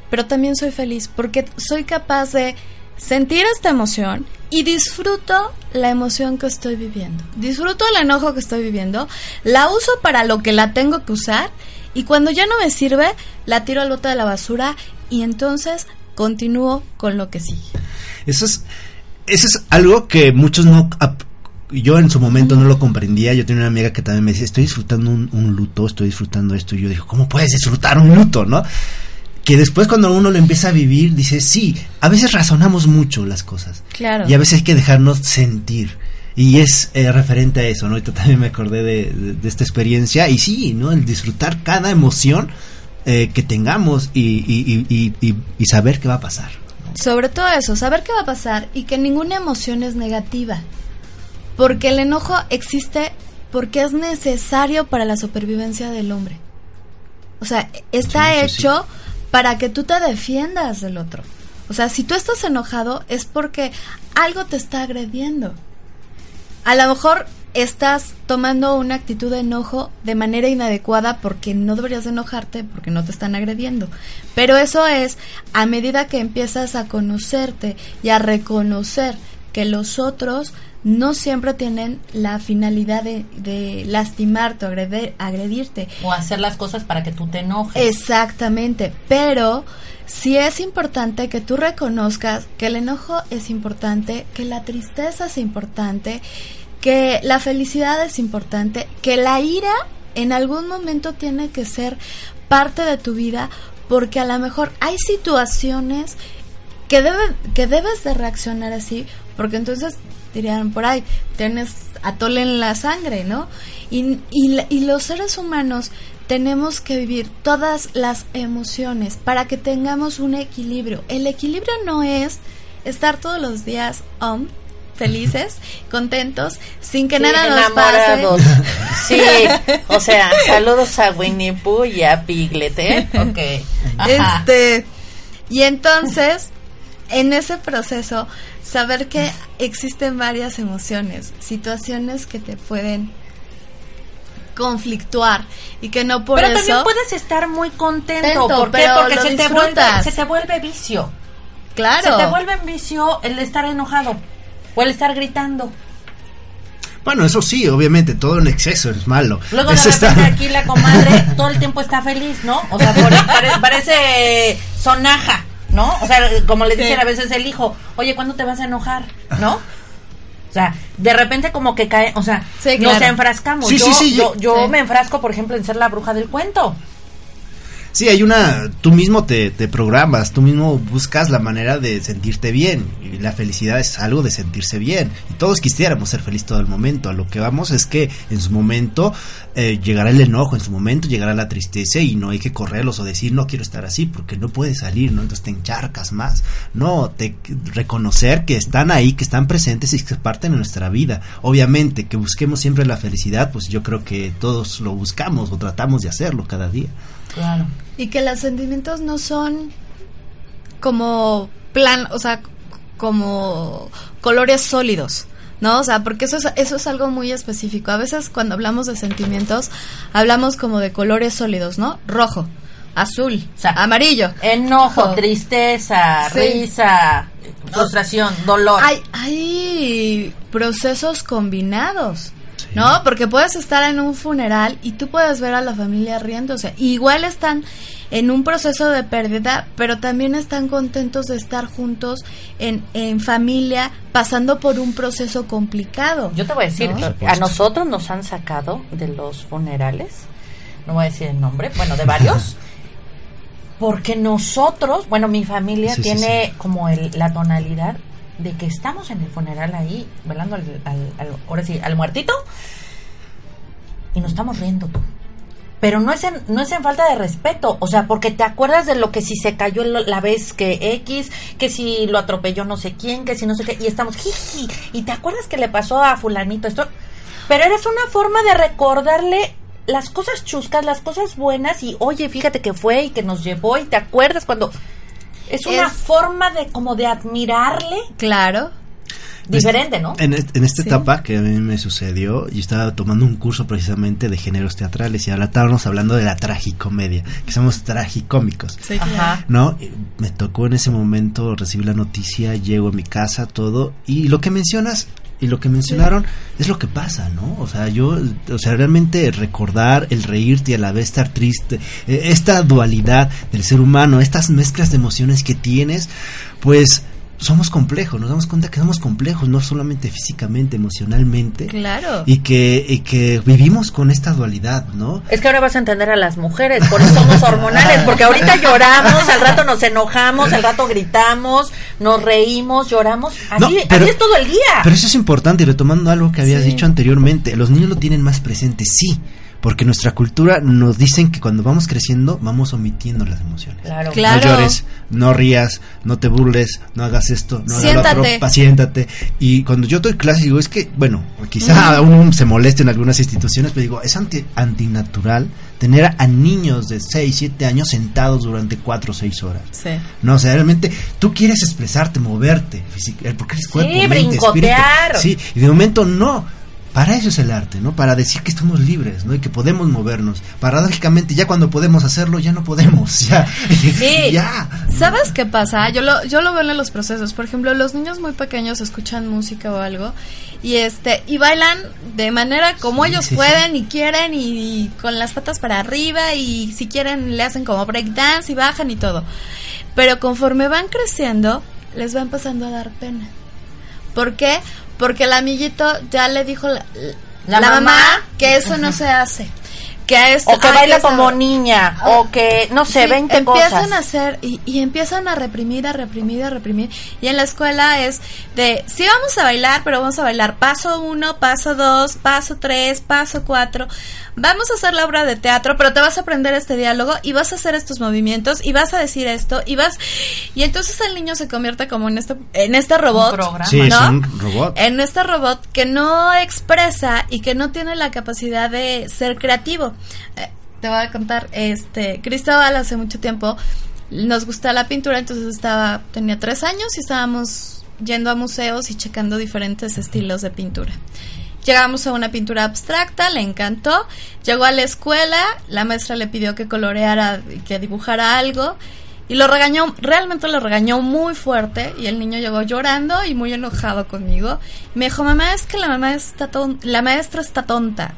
D: pero también soy feliz porque soy capaz de sentir esta emoción y disfruto la emoción que estoy viviendo. Disfruto el enojo que estoy viviendo, la uso para lo que la tengo que usar y cuando ya no me sirve, la tiro al bote de la basura y entonces continúo con lo que sigue.
C: Eso es, eso es algo que muchos no... Yo en su momento no lo comprendía. Yo tenía una amiga que también me decía, estoy disfrutando un, un luto, estoy disfrutando esto. Y yo dije, ¿cómo puedes disfrutar un luto, no? Que después cuando uno lo empieza a vivir, dice, sí, a veces razonamos mucho las cosas.
D: Claro.
C: Y a veces hay que dejarnos sentir. Y es eh, referente a eso, ¿no? Yo también me acordé de, esta experiencia. Y sí, ¿no? El disfrutar cada emoción eh, que tengamos y, y, saber qué va a pasar.
D: Sobre todo eso, saber qué va a pasar y que ninguna emoción es negativa. Porque el enojo existe porque es necesario para la supervivencia del hombre. O sea, está hecho para que tú te defiendas del otro. O sea, si tú estás enojado es porque algo te está agrediendo. A lo mejor estás tomando una actitud de enojo de manera inadecuada porque no deberías enojarte porque no te están agrediendo. Pero eso es a medida que empiezas a conocerte y a reconocer que los otros no siempre tienen la finalidad de, lastimarte o agredirte.
B: O hacer las cosas para que tú te enojes.
D: Exactamente, pero sí es importante que tú reconozcas que el enojo es importante, que la tristeza es importante, que la felicidad es importante, que la ira en algún momento tiene que ser parte de tu vida porque a lo mejor hay situaciones que, debe, que debes de reaccionar así, porque entonces dirían por ahí, tienes atole en la sangre, ¿no? Y, y, y los seres humanos tenemos que vivir todas las emociones para que tengamos un equilibrio. El equilibrio no es estar todos los días um, felices, contentos, sin que nada nos pase.
B: Sí, o sea, saludos a Winnie Pooh y a Piglet, ¿eh? Ok.
D: Este, y entonces, en ese proceso, saber que existen varias emociones, situaciones que te pueden conflictuar y que no por
B: pero
D: eso...
B: Pero también puedes estar muy contento. ¿Por qué? Porque se te, vuelve, se te vuelve vicio.
D: Claro.
B: Se te vuelve vicio el estar enojado o el estar gritando.
C: Bueno, eso sí, obviamente, todo en exceso es malo.
B: Luego de repente aquí la comadre todo el tiempo está feliz, ¿no? O sea, parece sonaja, ¿no? O sea, como le dicen a veces el hijo, oye, ¿cuándo te vas a enojar? ¿No? O sea, de repente como que cae, o sea, nos enfrascamos. yo, yo me enfrasco, por ejemplo, en ser la bruja del cuento.
C: Sí, hay una, tú mismo te, programas, tú mismo buscas la manera de sentirte bien. Y la felicidad es algo de sentirse bien. Y todos quisiéramos ser felices todo el momento. A lo que vamos es que en su momento eh, llegará el enojo, en su momento llegará la tristeza y no hay que correrlos o decir no quiero estar así porque no puedes salir, ¿no? Entonces te encharcas más. No, te, reconocer que están ahí, que están presentes y que parten de nuestra vida. Obviamente que busquemos siempre la felicidad, pues yo creo que todos lo buscamos o tratamos de hacerlo cada día.
D: Claro. Y que los sentimientos no son como plan, o sea, como colores sólidos. ¿no? O sea, porque eso es, eso es algo muy específico. A veces cuando hablamos de sentimientos, hablamos como de colores sólidos, ¿no? Rojo, azul, amarillo.
B: Enojo, tristeza, risa, frustración, dolor.
D: Hay, hay procesos combinados. ¿No? Porque puedes estar en un funeral y tú puedes ver a la familia riéndose. Igual están en un proceso de pérdida, pero también están contentos de estar juntos en, en familia, pasando por un proceso complicado.
B: Yo te voy a decir, a nosotros nos han sacado de los funerales, no voy a decir el nombre, bueno, de varios. porque nosotros, bueno, mi familia tiene como el, la tonalidad de que estamos en el funeral ahí, velando al, ahora sí, al muertito, y nos estamos riendo tú. Pero no es, en, no es en falta de respeto, o sea, porque te acuerdas de lo que si se cayó la vez que X, que si lo atropelló no sé quién, que si no sé qué, y estamos, jiji, y te acuerdas que le pasó a fulanito esto. Pero eres una forma de recordarle las cosas chuscas, las cosas buenas, y oye, fíjate que fue y que nos llevó, y te acuerdas cuando es una forma de como de admirarle.
D: Claro.
B: Diferente, ¿no?
C: En, esta etapa que a mí me sucedió, yo estaba tomando un curso precisamente de géneros teatrales y ahora estábamos hablando de la tragicomedia, que somos tragicómicos. Sí, Ajá. ¿No? Me tocó en ese momento recibir la noticia, llego a mi casa, todo, y lo que mencionas y lo que mencionaron es lo que pasa, ¿no? O sea, yo, o sea, realmente recordar el reírte y a la vez estar triste, eh, esta dualidad del ser humano, estas mezclas de emociones que tienes, pues somos complejos, nos damos cuenta que somos complejos, no solamente físicamente, emocionalmente.
D: Claro.
C: Y que, y que vivimos con esta dualidad, ¿no?
B: Es que ahora vas a entender a las mujeres, por eso somos hormonales, porque ahorita lloramos, al rato nos enojamos, al rato gritamos, nos reímos, lloramos. Así, es todo el día.
C: Pero eso es importante, y retomando algo que habías dicho anteriormente, los niños lo tienen más presente, sí porque nuestra cultura nos dicen que cuando vamos creciendo vamos omitiendo las emociones.
D: Claro.
C: No llores, no rías, no te burles, no hagas esto, no
D: hagas lo otro,
C: paciéntate. Y cuando yo doy clase digo, es que, bueno, quizá uno se moleste en algunas instituciones, pero digo, es anti, antinatural tener a niños de 6, 7 años sentados durante 4 o 6 horas.
D: Sí.
C: No, o sea, realmente tú quieres expresarte, moverte, porque eres cuerpo,
B: sí,
C: mente, espíritu.
B: Sí,
C: y de momento no para eso es el arte, ¿no? Para decir que estamos libres, ¿no? Y que podemos movernos. Paradójicamente, ya cuando podemos hacerlo, ya no podemos. Ya.
D: Sí. ya. ¿Sabes qué pasa? Yo lo, yo lo veo en los procesos. Por ejemplo, los niños muy pequeños escuchan música o algo y este y bailan de manera como ellos pueden y quieren y, con las patas para arriba y si quieren le hacen como break dance y bajan y todo. Pero conforme van creciendo, les va empezando a dar pena. ¿Por qué? Porque el amiguito ya le dijo la, la, mamá, que eso no se hace. Que a esto,
B: o que baila como niña o que no sé,
D: Sí,
B: 20
D: empiezan
B: cosas.
D: a hacer y, y empiezan a reprimir, a reprimir, a reprimir. Y en la escuela es de, sí vamos a bailar, pero vamos a bailar paso uno, paso dos, paso tres, paso cuatro. Vamos a hacer la obra de teatro, pero te vas a aprender este diálogo y vas a hacer estos movimientos y vas a decir esto y vas y entonces el niño se convierte como en este en este robot,
B: programa.
C: Sí, es
D: ¿no?
C: un robot.
D: en este robot que no expresa y que no tiene la capacidad de ser creativo. Eh, te voy a contar, este, Cristóbal hace mucho tiempo nos gusta la pintura, entonces estaba, tenía tres años y estábamos yendo a museos y checando diferentes estilos de pintura. Llegamos a una pintura abstracta, le encantó. Llegó a la escuela, la maestra le pidió que coloreara y que dibujara algo. Y lo regañó, realmente lo regañó muy fuerte. Y el niño llegó llorando y muy enojado conmigo. Me dijo, mamá, es que la mamá está ton la maestra está tonta.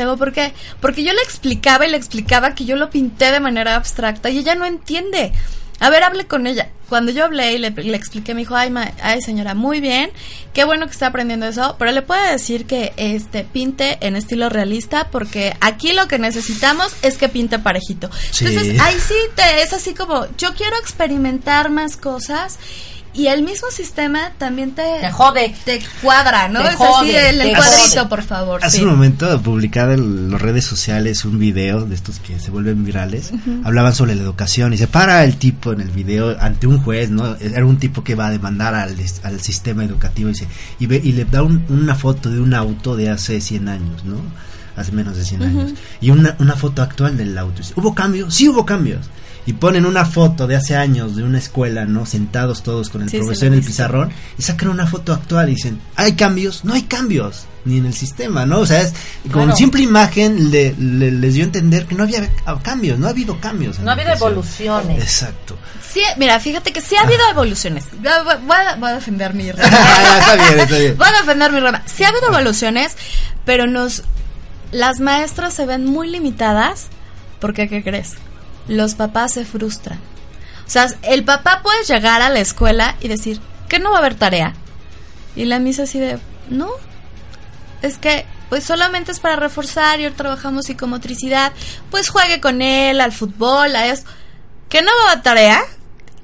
D: Digo, ¿por qué? Porque yo le explicaba y le explicaba que yo lo pinté de manera abstracta y ella no entiende. A ver, hable con ella. Cuando yo hablé y le, le expliqué, me dijo, ay, ma- ay, señora, muy bien, qué bueno que está aprendiendo eso, pero le puedo decir que este pinte en estilo realista porque aquí lo que necesitamos es que pinte parejito.
C: Sí.
D: Entonces, ahí sí te es así como, yo quiero experimentar más cosas y el mismo sistema también te,
B: Te jode.
D: te cuadra, ¿no?
B: Te
D: es así el, cuadrito,
B: jode.
D: por favor.
C: Hace
D: sí.
C: un momento publicado en las redes sociales un video de estos que se vuelven virales. Hablaban sobre la educación y se para el tipo en el video ante un juez, ¿no? Era un tipo que va a demandar al, al sistema educativo y, dice, y, ve, y le da un- una foto de un auto de hace 100 años, ¿no? Hace menos de 100 años. Y una, una foto actual del auto. ¿Hubo cambios? Sí hubo cambios. Y ponen una foto de hace años de una escuela, ¿no? Sentados todos con el
D: Sí,
C: profesor en el pizarrón y sacan una foto actual y dicen, ¿hay cambios? No hay cambios, ni en el sistema, ¿no? O sea, es, con
B: Claro.
C: simple imagen le, le- les dio a entender que no había ah, cambios, no ha habido cambios.
B: No ha habido
C: educación.
B: evoluciones.
C: Exacto.
D: Sí, mira, fíjate que sí ha habido evoluciones. Voy a, voy defender mi
C: Ah, está bien, está bien.
D: Voy a defender mi rama. Sí ha habido evoluciones, pero nos las maestras se ven muy limitadas porque ¿qué crees? Los papás se frustran. O sea, el papá puede llegar a la escuela y decir que no va a haber tarea. Y la misa así de, no, es que pues solamente es para reforzar y hoy trabajamos psicomotricidad, pues juegue con él al fútbol, a eso. ¿Que no va a haber tarea?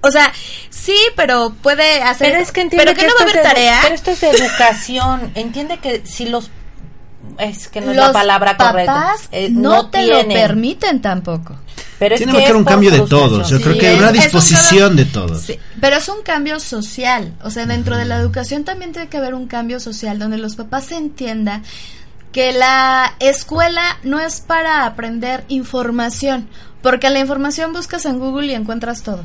D: O sea, sí, pero puede hacer...
B: Pero es que entiende
D: pero que, no va a haber tarea.
B: Pero esto es de educación. Entiende que si los es que no es la palabra correcta.
D: papás
B: Eh,
D: no, te lo permiten tampoco.
B: Pero es
C: Tiene
B: que
C: que haber un cambio de todos. Yo
B: Sí,
C: creo que
B: es-
C: una
D: un
C: disposición
D: cambio-
C: de todos.
D: Sí, pero es un cambio social. O sea, dentro de la educación también tiene que haber un cambio social donde los papás se entiendan que la escuela no es para aprender información, porque la información buscas en Google y encuentras todo.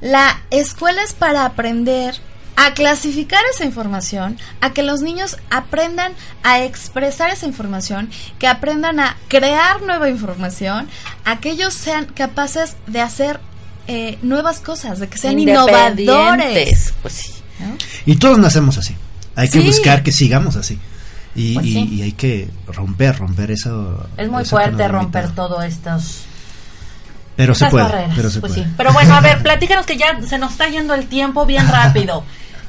D: La escuela es para aprender a clasificar esa información, a que los niños aprendan a expresar esa información, que aprendan a crear nueva información, a que ellos sean capaces de hacer eh, nuevas cosas, de que sean innovadores.
B: Pues sí.
D: ¿no?
C: Y todos nacemos así. Hay que buscar que sigamos así. Y,
B: Pues
C: y-
B: sí.
C: y hay que romper, romper eso.
B: Es muy fuerte romper todos estos
C: Pero se puede.
B: barreras.
C: Pero se
B: Pues
C: puede.
B: sí. Pero bueno, a ver, platícanos que ya se nos está yendo el tiempo bien rápido.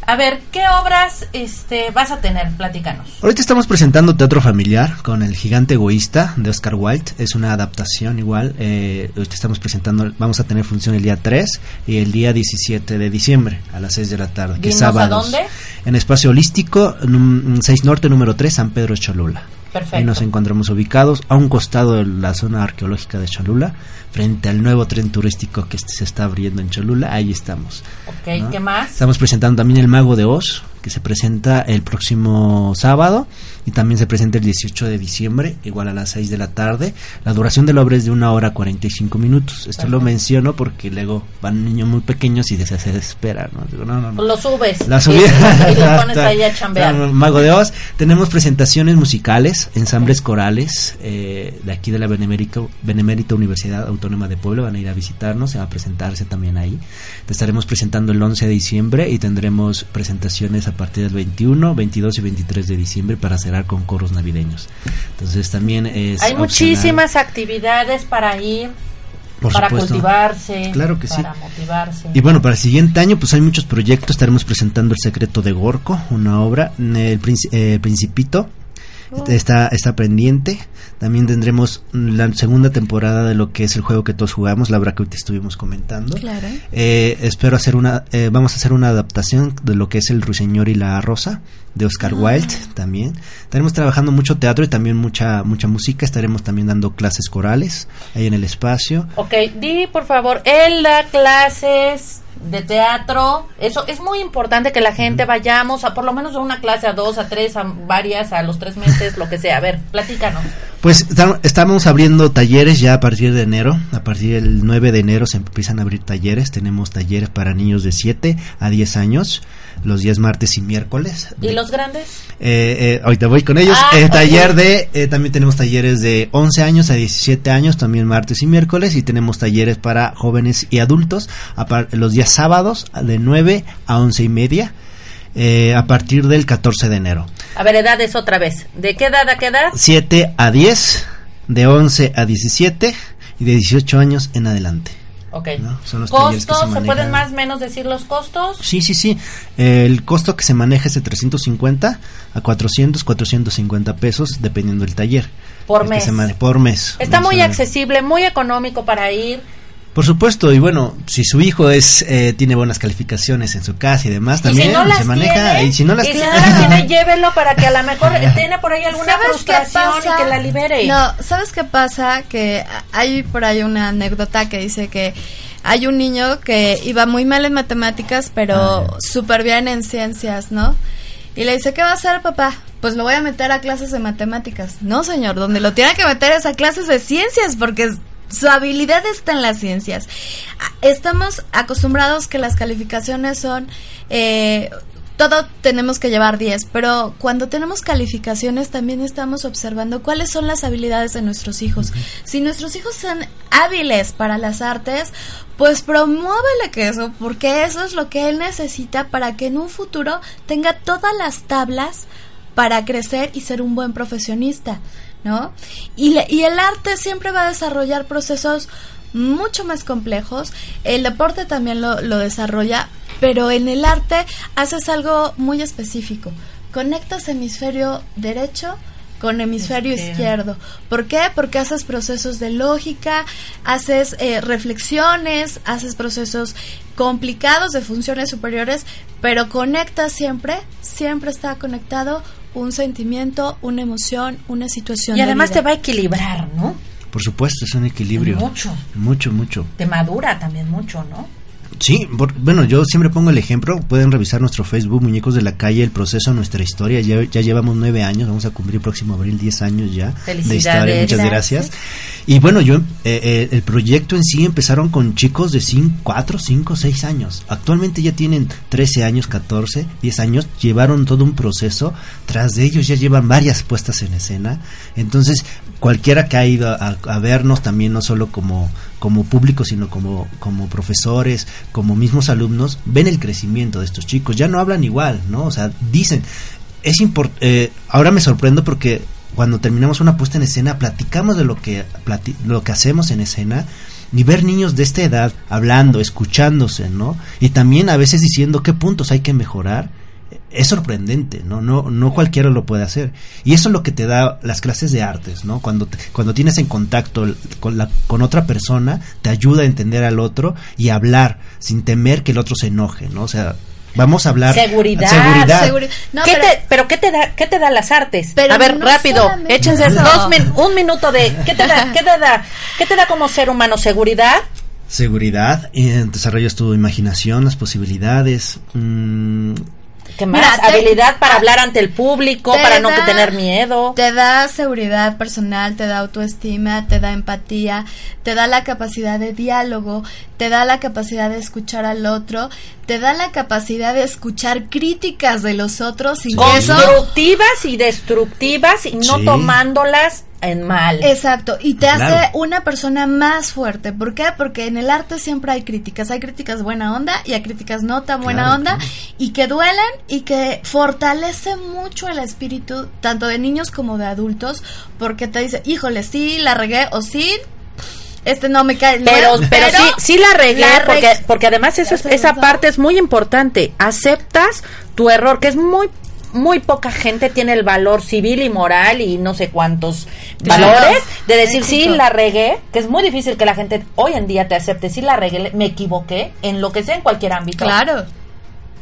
B: A ver, ¿qué obras este vas a tener? Platícanos.
C: Ahorita estamos presentando Teatro Familiar con El Gigante Egoísta de Oscar Wilde. Es una adaptación igual. Eh, ahorita estamos presentando, vamos a tener función el día 3 y el día 17 de diciembre a las 6 de la tarde. Que es sábados.
B: dónde.
C: En Espacio Holístico, num- 6 Norte, número 3, San Pedro Cholula.
B: Perfecto.
C: Ahí nos encontramos ubicados a un costado de la zona arqueológica de Cholula, frente al nuevo tren turístico que se está abriendo en Cholula. Ahí estamos.
B: Ok,
C: ¿no?
B: ¿qué más?
C: Estamos presentando también El Mago de Oz, que se presenta el próximo sábado y también se presenta el 18 de diciembre, igual a las 6 de la tarde. La duración de la obra es de una hora 45 minutos. Esto lo menciono porque luego van niños muy pequeños y se se desesperan. ¿no? Digo, no, no, no.
B: Lo subes.
C: La
B: y-
C: subí.
B: Y, lo pones ahí a chambear.
C: Mago de Oz. Tenemos presentaciones musicales, ensambles corales eh, de aquí de la Benemérita, Benemérita Universidad Autónoma de Puebla. Van a ir a visitarnos, a presentarse también ahí. Te estaremos presentando el 11 de diciembre y tendremos presentaciones a partir del 21, 22 y 23 de diciembre para cerrar con coros navideños. Entonces también es
B: Hay
C: opcional.
B: muchísimas actividades para ir,
C: Por
B: para
C: supuesto.
B: cultivarse,
C: Claro que sí.
B: para motivarse.
C: Y bueno, para el siguiente año pues hay muchos proyectos. Estaremos presentando El secreto de Gorko, una obra, El eh, Principito está, está pendiente. También tendremos la segunda temporada de lo que es el juego que todos jugamos, la verdad que te estuvimos comentando.
D: Claro.
C: Eh, espero hacer una, eh, vamos a hacer una adaptación de lo que es el Ruiseñor y la Rosa de Oscar
D: Ah.
C: Wilde también. Estaremos trabajando mucho teatro y también mucha mucha música. Estaremos también dando clases corales ahí en el espacio.
B: Ok, di por favor, él da clases de teatro. Eso es muy importante que la gente vayamos a por lo menos a una clase, a dos, a tres, a varias, a los tres meses, lo que sea. A ver, platícanos.
C: Pues esta- estamos abriendo talleres ya a partir de enero. A partir del 9 de enero se empiezan a abrir talleres. Tenemos talleres para niños de 7 a 10 años, los días martes y miércoles.
B: ¿Y los grandes?
C: Eh, eh, ahorita voy con ellos.
B: Ah,
C: Eh, taller de, eh, también tenemos talleres de 11 años a 17 años, también martes y miércoles. Y tenemos talleres para jóvenes y adultos a los días sábados de 9 a 11 y media. eh, a partir del 14 de enero.
B: A ver, edades otra vez. ¿De qué edad a qué edad?
C: 7 a 10, de 11 a 17 y de 18 años en adelante.
B: Ok.
C: No, son los talleres que
B: ¿Costos?
C: se
B: ¿Se, pueden más o menos decir los costos?
C: Sí, sí, sí. Eh, el costo que se maneja es de 350 a 400, 450 pesos, dependiendo del taller.
B: Por mes.
C: por mes.
B: Está muy accesible, muy económico para ir.
C: Por supuesto, y bueno, si su hijo es eh, tiene buenas calificaciones en su casa y demás,
B: y
C: también
B: si no las
C: se maneja.
B: tiene,
C: y si no las
B: y si
C: tiene,
B: no las tiene, llévelo para que a lo mejor tiene por ahí alguna
D: ¿Sabes qué
B: frustración y que la libere.
D: No, ¿sabes qué pasa? Que hay por ahí una anécdota que dice que hay un niño que iba muy mal en matemáticas, pero
C: Ah,
D: súper bien en ciencias, ¿no? Y le dice, ¿qué va a hacer, papá? Pues lo voy a meter a clases de matemáticas. No, señor, donde lo tiene que meter es a clases de ciencias, porque su habilidad está en las ciencias. Estamos acostumbrados que las calificaciones son... eh, todo tenemos que llevar 10, pero cuando tenemos calificaciones también estamos observando cuáles son las habilidades de nuestros hijos. Si nuestros hijos son hábiles para las artes, pues promuévele que eso, porque eso es lo que él necesita para que en un futuro tenga todas las tablas para crecer y ser un buen profesionista, ¿no? Y, le- y el arte siempre va a desarrollar procesos mucho más complejos. El deporte también lo, lo desarrolla, pero en el arte haces algo muy específico. Conectas hemisferio derecho con hemisferio
B: Izquierdo.
D: izquierdo. ¿Por qué? Porque haces procesos de lógica, haces eh, reflexiones, haces procesos complicados de funciones superiores, pero conectas siempre, siempre está conectado un sentimiento, una emoción, una situación.
B: y
D: de
B: además
D: vida.
B: te va a equilibrar, ¿no?
C: por supuesto, es un equilibrio.
B: Mucho.
C: Mucho, mucho.
B: Te madura también mucho, ¿no?
C: Sí, por- bueno, yo siempre pongo el ejemplo. Pueden revisar nuestro Facebook, Muñecos de la Calle, el proceso, nuestra historia. Ya, ya llevamos nueve años, vamos a cumplir próximo abril diez años ya de historia. Muchas
D: Gracias.
C: gracias. Y bueno, yo, eh, eh, el proyecto en sí empezaron con chicos de 5, 4, 5, 6 años. Actualmente ya tienen 13 años, 14, 10 años. Llevaron todo un proceso. Tras de ellos ya llevan varias puestas en escena. Entonces, cualquiera que ha ido a, a vernos también, no solo como, como público, sino como, como profesores, como mismos alumnos, ven el crecimiento de estos chicos. Ya no hablan igual, ¿no? O sea, dicen, es importante, ahora me sorprendo porque cuando terminamos una puesta en escena platicamos de lo que plati- lo que hacemos en escena y ver niños de esta edad hablando, escuchándose, ¿no? Y también a veces diciendo qué puntos hay que mejorar. Es sorprendente, ¿no? No no cualquiera lo puede hacer. Y eso es lo que te da las clases de artes, ¿no? Cuando te- cuando tienes en contacto con la con otra persona, te ayuda a entender al otro y a hablar sin temer que el otro se enoje, ¿no? O sea, vamos a hablar
B: Seguridad.
C: seguridad.
D: Seguri- No,
B: ¿Qué
D: pero-
B: te, pero qué te da qué te da las artes?
D: Pero
B: a ver,
D: no
B: rápido, échense
D: eso.
B: dos min- un minuto de ¿qué te da qué te da qué te da como ser humano seguridad?
C: Seguridad, eh, desarrollas tu imaginación, las posibilidades. mm,
B: ¿Qué más?
D: Mira, te-
B: Habilidad para hablar ante el público, para no tener miedo.
D: Te da seguridad personal, te da autoestima, te da empatía, te da la capacidad de diálogo, te da la capacidad de escuchar al otro, te da la capacidad de escuchar críticas de los otros y eso
B: Constructivas y destructivas y no
C: Sí.
B: tomándolas en mal.
D: Exacto, y te
C: Claro.
D: hace una persona más fuerte. ¿Por qué? Porque en el arte siempre hay críticas. Hay críticas buena onda y hay críticas no tan buena
C: Claro,
D: onda
C: claro.
D: y que duelen y que fortalece mucho el espíritu tanto de niños como de adultos porque te dice, híjole, sí, la regué o sí, este no me cae.
B: pero,
D: no,
B: pero, sí, sí la regué,
D: la
B: porque, porque además eso esa parte es muy importante. Aceptas tu error, que es muy muy poca gente tiene el valor civil y moral y no sé cuántos valores de decir sí la regué, que es muy difícil que la gente hoy en día te acepte, sí la regué, me equivoqué en lo que sea en cualquier ámbito.
D: Claro.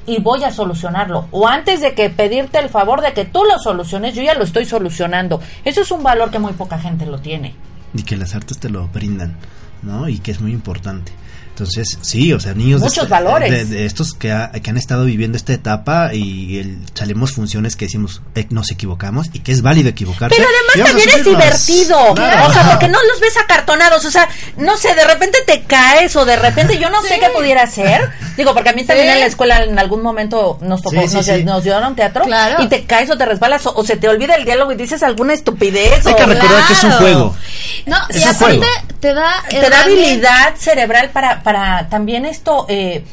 B: Y voy a solucionarlo. O antes de que pedirte el favor de que tú lo soluciones, yo ya lo estoy solucionando. Eso es un valor que muy poca gente lo tiene.
C: Y que las artes te lo brindan, ¿no? Y que es muy importante. Entonces, sí, o sea, niños
B: Muchos
C: de,
B: valores.
C: de, estos que, que, han estado viviendo esta etapa y el, salemos funciones que decimos eh, nos equivocamos y que es válido equivocarse.
B: Pero además también es divertido. Claro. O sea, porque no los ves acartonados. O sea, no sé, de repente te caes o de repente yo no sí. sé qué pudiera hacer. Digo, porque a mí también sí. en la escuela en algún momento nos tocó, sí, nos, nos dieron teatro
D: claro.
B: y te caes o te resbalas o, o, se te olvida el diálogo y dices alguna estupidez.
C: Hay
B: o,
C: que recordar
D: claro.
C: que es un juego.
D: No,
C: es
D: y aparte
C: juego.
D: te da
B: te da habilidad cerebral para, para también esto eh,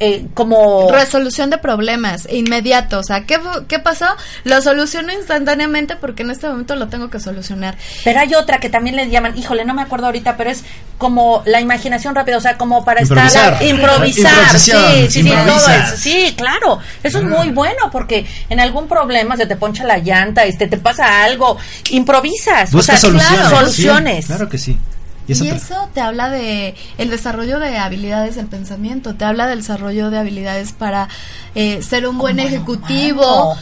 B: eh, como
D: resolución de problemas inmediato, o sea, ¿qué, ¿qué pasó? Lo soluciono instantáneamente porque en este momento lo tengo que solucionar.
B: Pero hay otra que también le llaman, híjole, no me acuerdo ahorita, pero es como la imaginación rápida, o sea, como para
C: improvisar.
B: estar improvisar, sí, sí, sí, todo eso. Sí, claro, eso es muy bueno porque en algún problema se te poncha la llanta, este te pasa algo, improvisas,
C: Busca
B: o sea,
C: soluciones.
B: Claro, soluciones.
C: Sí, claro que sí.
D: Y, eso, y eso, te habla de el desarrollo de habilidades del pensamiento, te habla del desarrollo de habilidades para eh, ser un buen ejecutivo.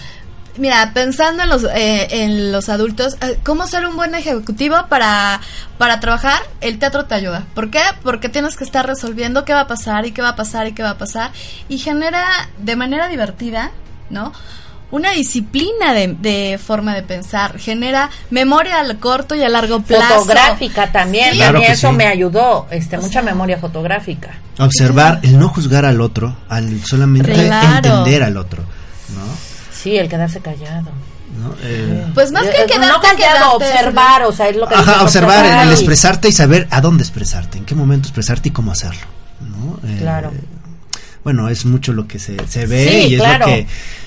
D: Mira, pensando en los eh, en los adultos, eh, cómo ser un buen ejecutivo para para trabajar, el teatro te ayuda. ¿Por qué? Porque tienes que estar resolviendo qué va a pasar y qué va a pasar y qué va a pasar y genera de manera divertida, ¿no? Una disciplina de, de, forma de pensar, genera memoria al corto y a largo plazo.
B: Fotográfica también,
C: sí. claro
B: eso
C: sí.
B: me ayudó, este, o mucha sea, memoria fotográfica.
C: Observar, el no juzgar al otro, al solamente claro. entender al otro, ¿no?
B: Sí, el quedarse callado.
C: ¿No? Eh,
D: pues más que quedarte
B: no callado, observar, o sea, es lo que
C: Ajá, observar, observar, el, expresarte y saber a dónde expresarte, en qué momento expresarte y cómo hacerlo, ¿no?
B: Eh, claro.
C: Bueno, es mucho lo que se, se ve
B: sí,
C: y es lo que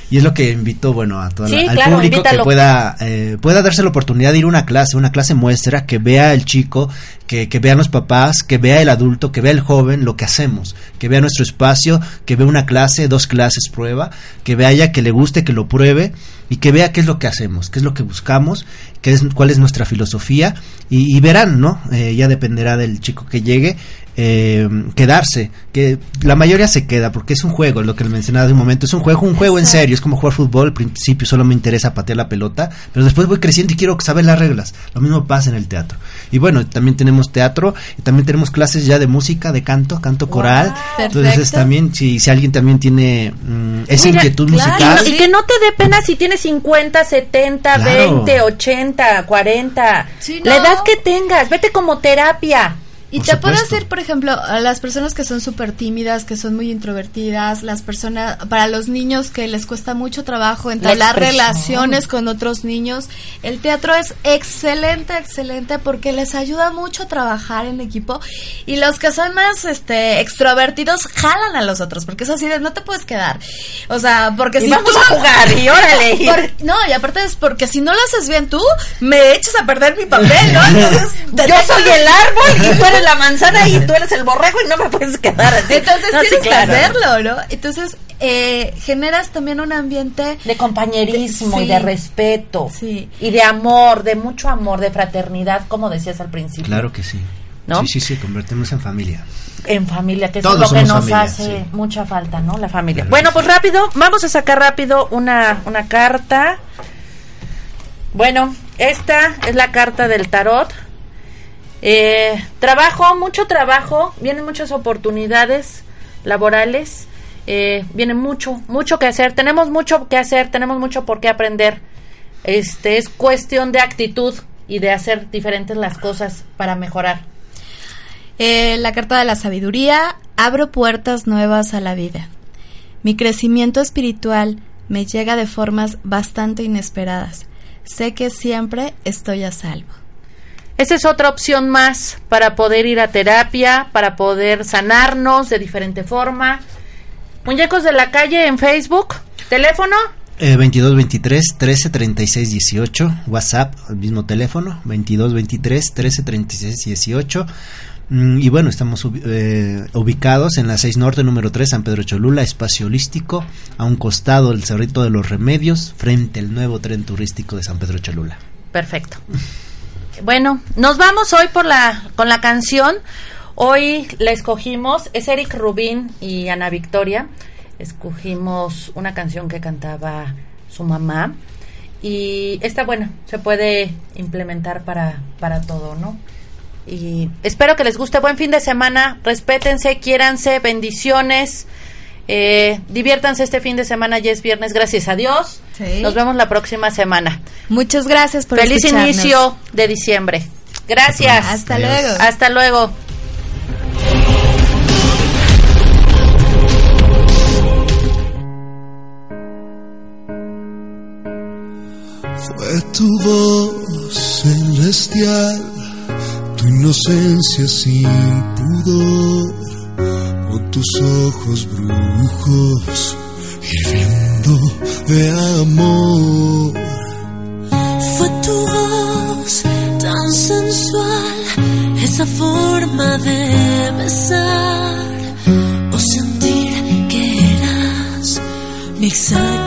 C: y es lo que invito bueno a todo
B: sí,
C: al
B: claro,
C: público
B: invítalo.
C: que pueda eh, pueda darse la oportunidad de ir a una clase una clase muestra que vea el chico que, que vean los papás que vea el adulto que vea el joven lo que hacemos que vea nuestro espacio que vea una clase dos clases prueba que vea ya que le guste que lo pruebe y que vea qué es lo que hacemos qué es lo que buscamos qué es cuál es nuestra filosofía y, y verán no eh, ya dependerá del chico que llegue eh, quedarse, que la mayoría se queda porque es un juego, lo que le mencionaba de un momento, es un juego, un juego Exacto. en serio, es como jugar fútbol, al principio solo me interesa patear la pelota, pero después voy creciendo y quiero saber las reglas, lo mismo pasa en el teatro. Y bueno, también tenemos teatro y también tenemos clases ya de música, de canto, canto coral,
D: wow,
C: entonces
D: perfecto.
C: también si, si alguien también tiene mmm, esa Mira, inquietud
B: claro,
C: musical.
B: Y que no te dé pena si tienes 50, 70, claro. 20, 80, 40, sí, no. la edad que tengas, vete como terapia.
D: Y por te puedo decir, por ejemplo, a las personas que son súper tímidas, que son muy introvertidas, las personas, para los niños que les cuesta mucho trabajo entablar relaciones con otros niños, el teatro es excelente, excelente porque les ayuda mucho a trabajar en equipo y los que son más este extrovertidos jalan a los otros, porque es así de no te puedes quedar. O sea, porque
B: y
D: si
B: vamos
D: tú,
B: a jugar y órale.
D: Por, no, y aparte es porque si no lo haces bien tú, me echas a perder mi papel, ¿no? Entonces,
B: yo soy el árbol y tú eres la manzana y tú eres el borrego y no me puedes quedar así.
D: Entonces
B: no,
D: tienes
B: sí, claro.
D: que hacerlo, ¿no? Entonces eh, generas también un ambiente
B: de compañerismo
D: de,
B: y de respeto
D: sí.
B: y de amor, de mucho amor, de fraternidad, como decías al principio.
C: Claro que sí.
B: ¿No?
C: Sí, sí, sí, convertimos en familia.
B: En familia, que
C: Todos
B: es lo que nos
C: familia,
B: hace
C: sí.
B: mucha falta, ¿no? La familia. Claro bueno, pues rápido, vamos a sacar rápido una, una carta. Bueno, esta es la carta del tarot. Eh, trabajo, mucho trabajo, vienen muchas oportunidades laborales, eh, viene mucho, mucho que hacer, tenemos mucho que hacer, tenemos mucho por qué aprender. Este es cuestión de actitud y de hacer diferentes las cosas para mejorar.
D: Eh, la carta de la sabiduría, abro puertas nuevas a la vida. Mi crecimiento espiritual me llega de formas bastante inesperadas. Sé que siempre estoy a salvo.
B: Esa es otra opción más para poder ir a terapia, para poder sanarnos de diferente forma. Muñecos de la calle en Facebook, teléfono.
C: Eh, 22 23 13 36 18 WhatsApp al mismo teléfono 22 23 13 36 18 Mm, y bueno, estamos eh, ubicados en la 6 Norte, número 3, San Pedro Cholula, espacio holístico, a un costado del Cerrito de los Remedios, frente al nuevo tren turístico de San Pedro Cholula.
B: Perfecto. Bueno, nos vamos hoy por la, con la canción. Hoy la escogimos, es Eric Rubín y Ana Victoria. Escogimos una canción que cantaba su mamá. Y esta, bueno, se puede implementar para, para todo, ¿no? Y espero que les guste. Buen fin de semana. Respétense, quiéranse, bendiciones. Eh, diviértanse este fin de semana, ya es viernes, gracias a Dios. Nos vemos la próxima semana.
D: Muchas gracias por
B: Feliz inicio de diciembre. Gracias.
D: Hasta luego.
B: Hasta luego.
E: Fue tu voz celestial, tu inocencia sin pudor tus ojos brujos hirviendo de amor.
F: Fue tu voz tan sensual, esa forma de besar o sentir que eras mi exacta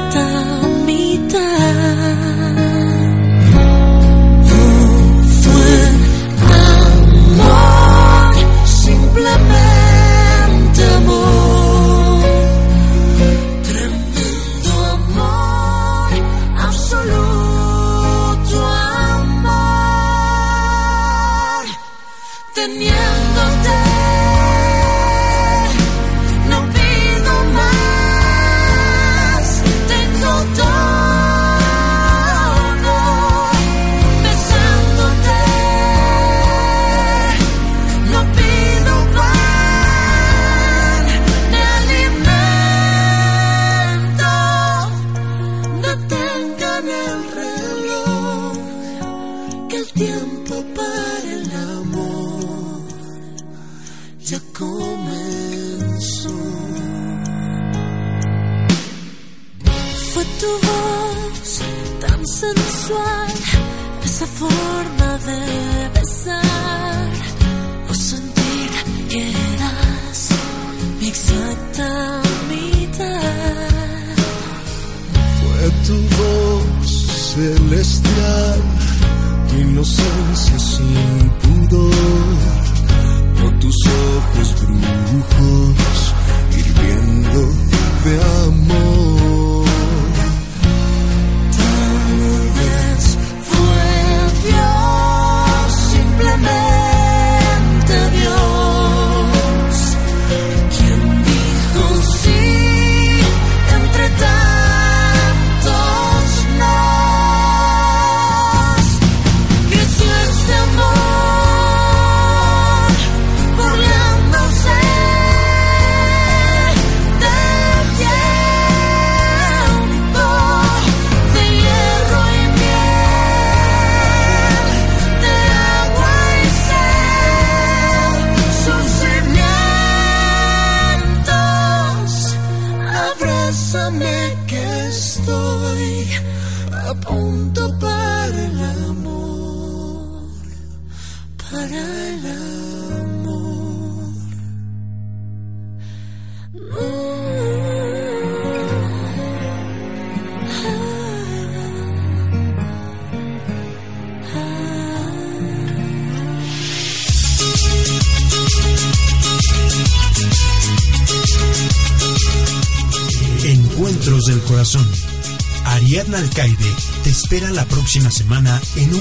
A: espera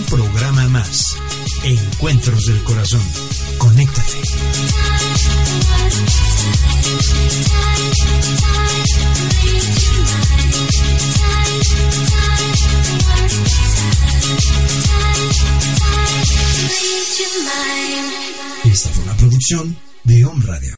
A: programa más. Encuentros del Corazón.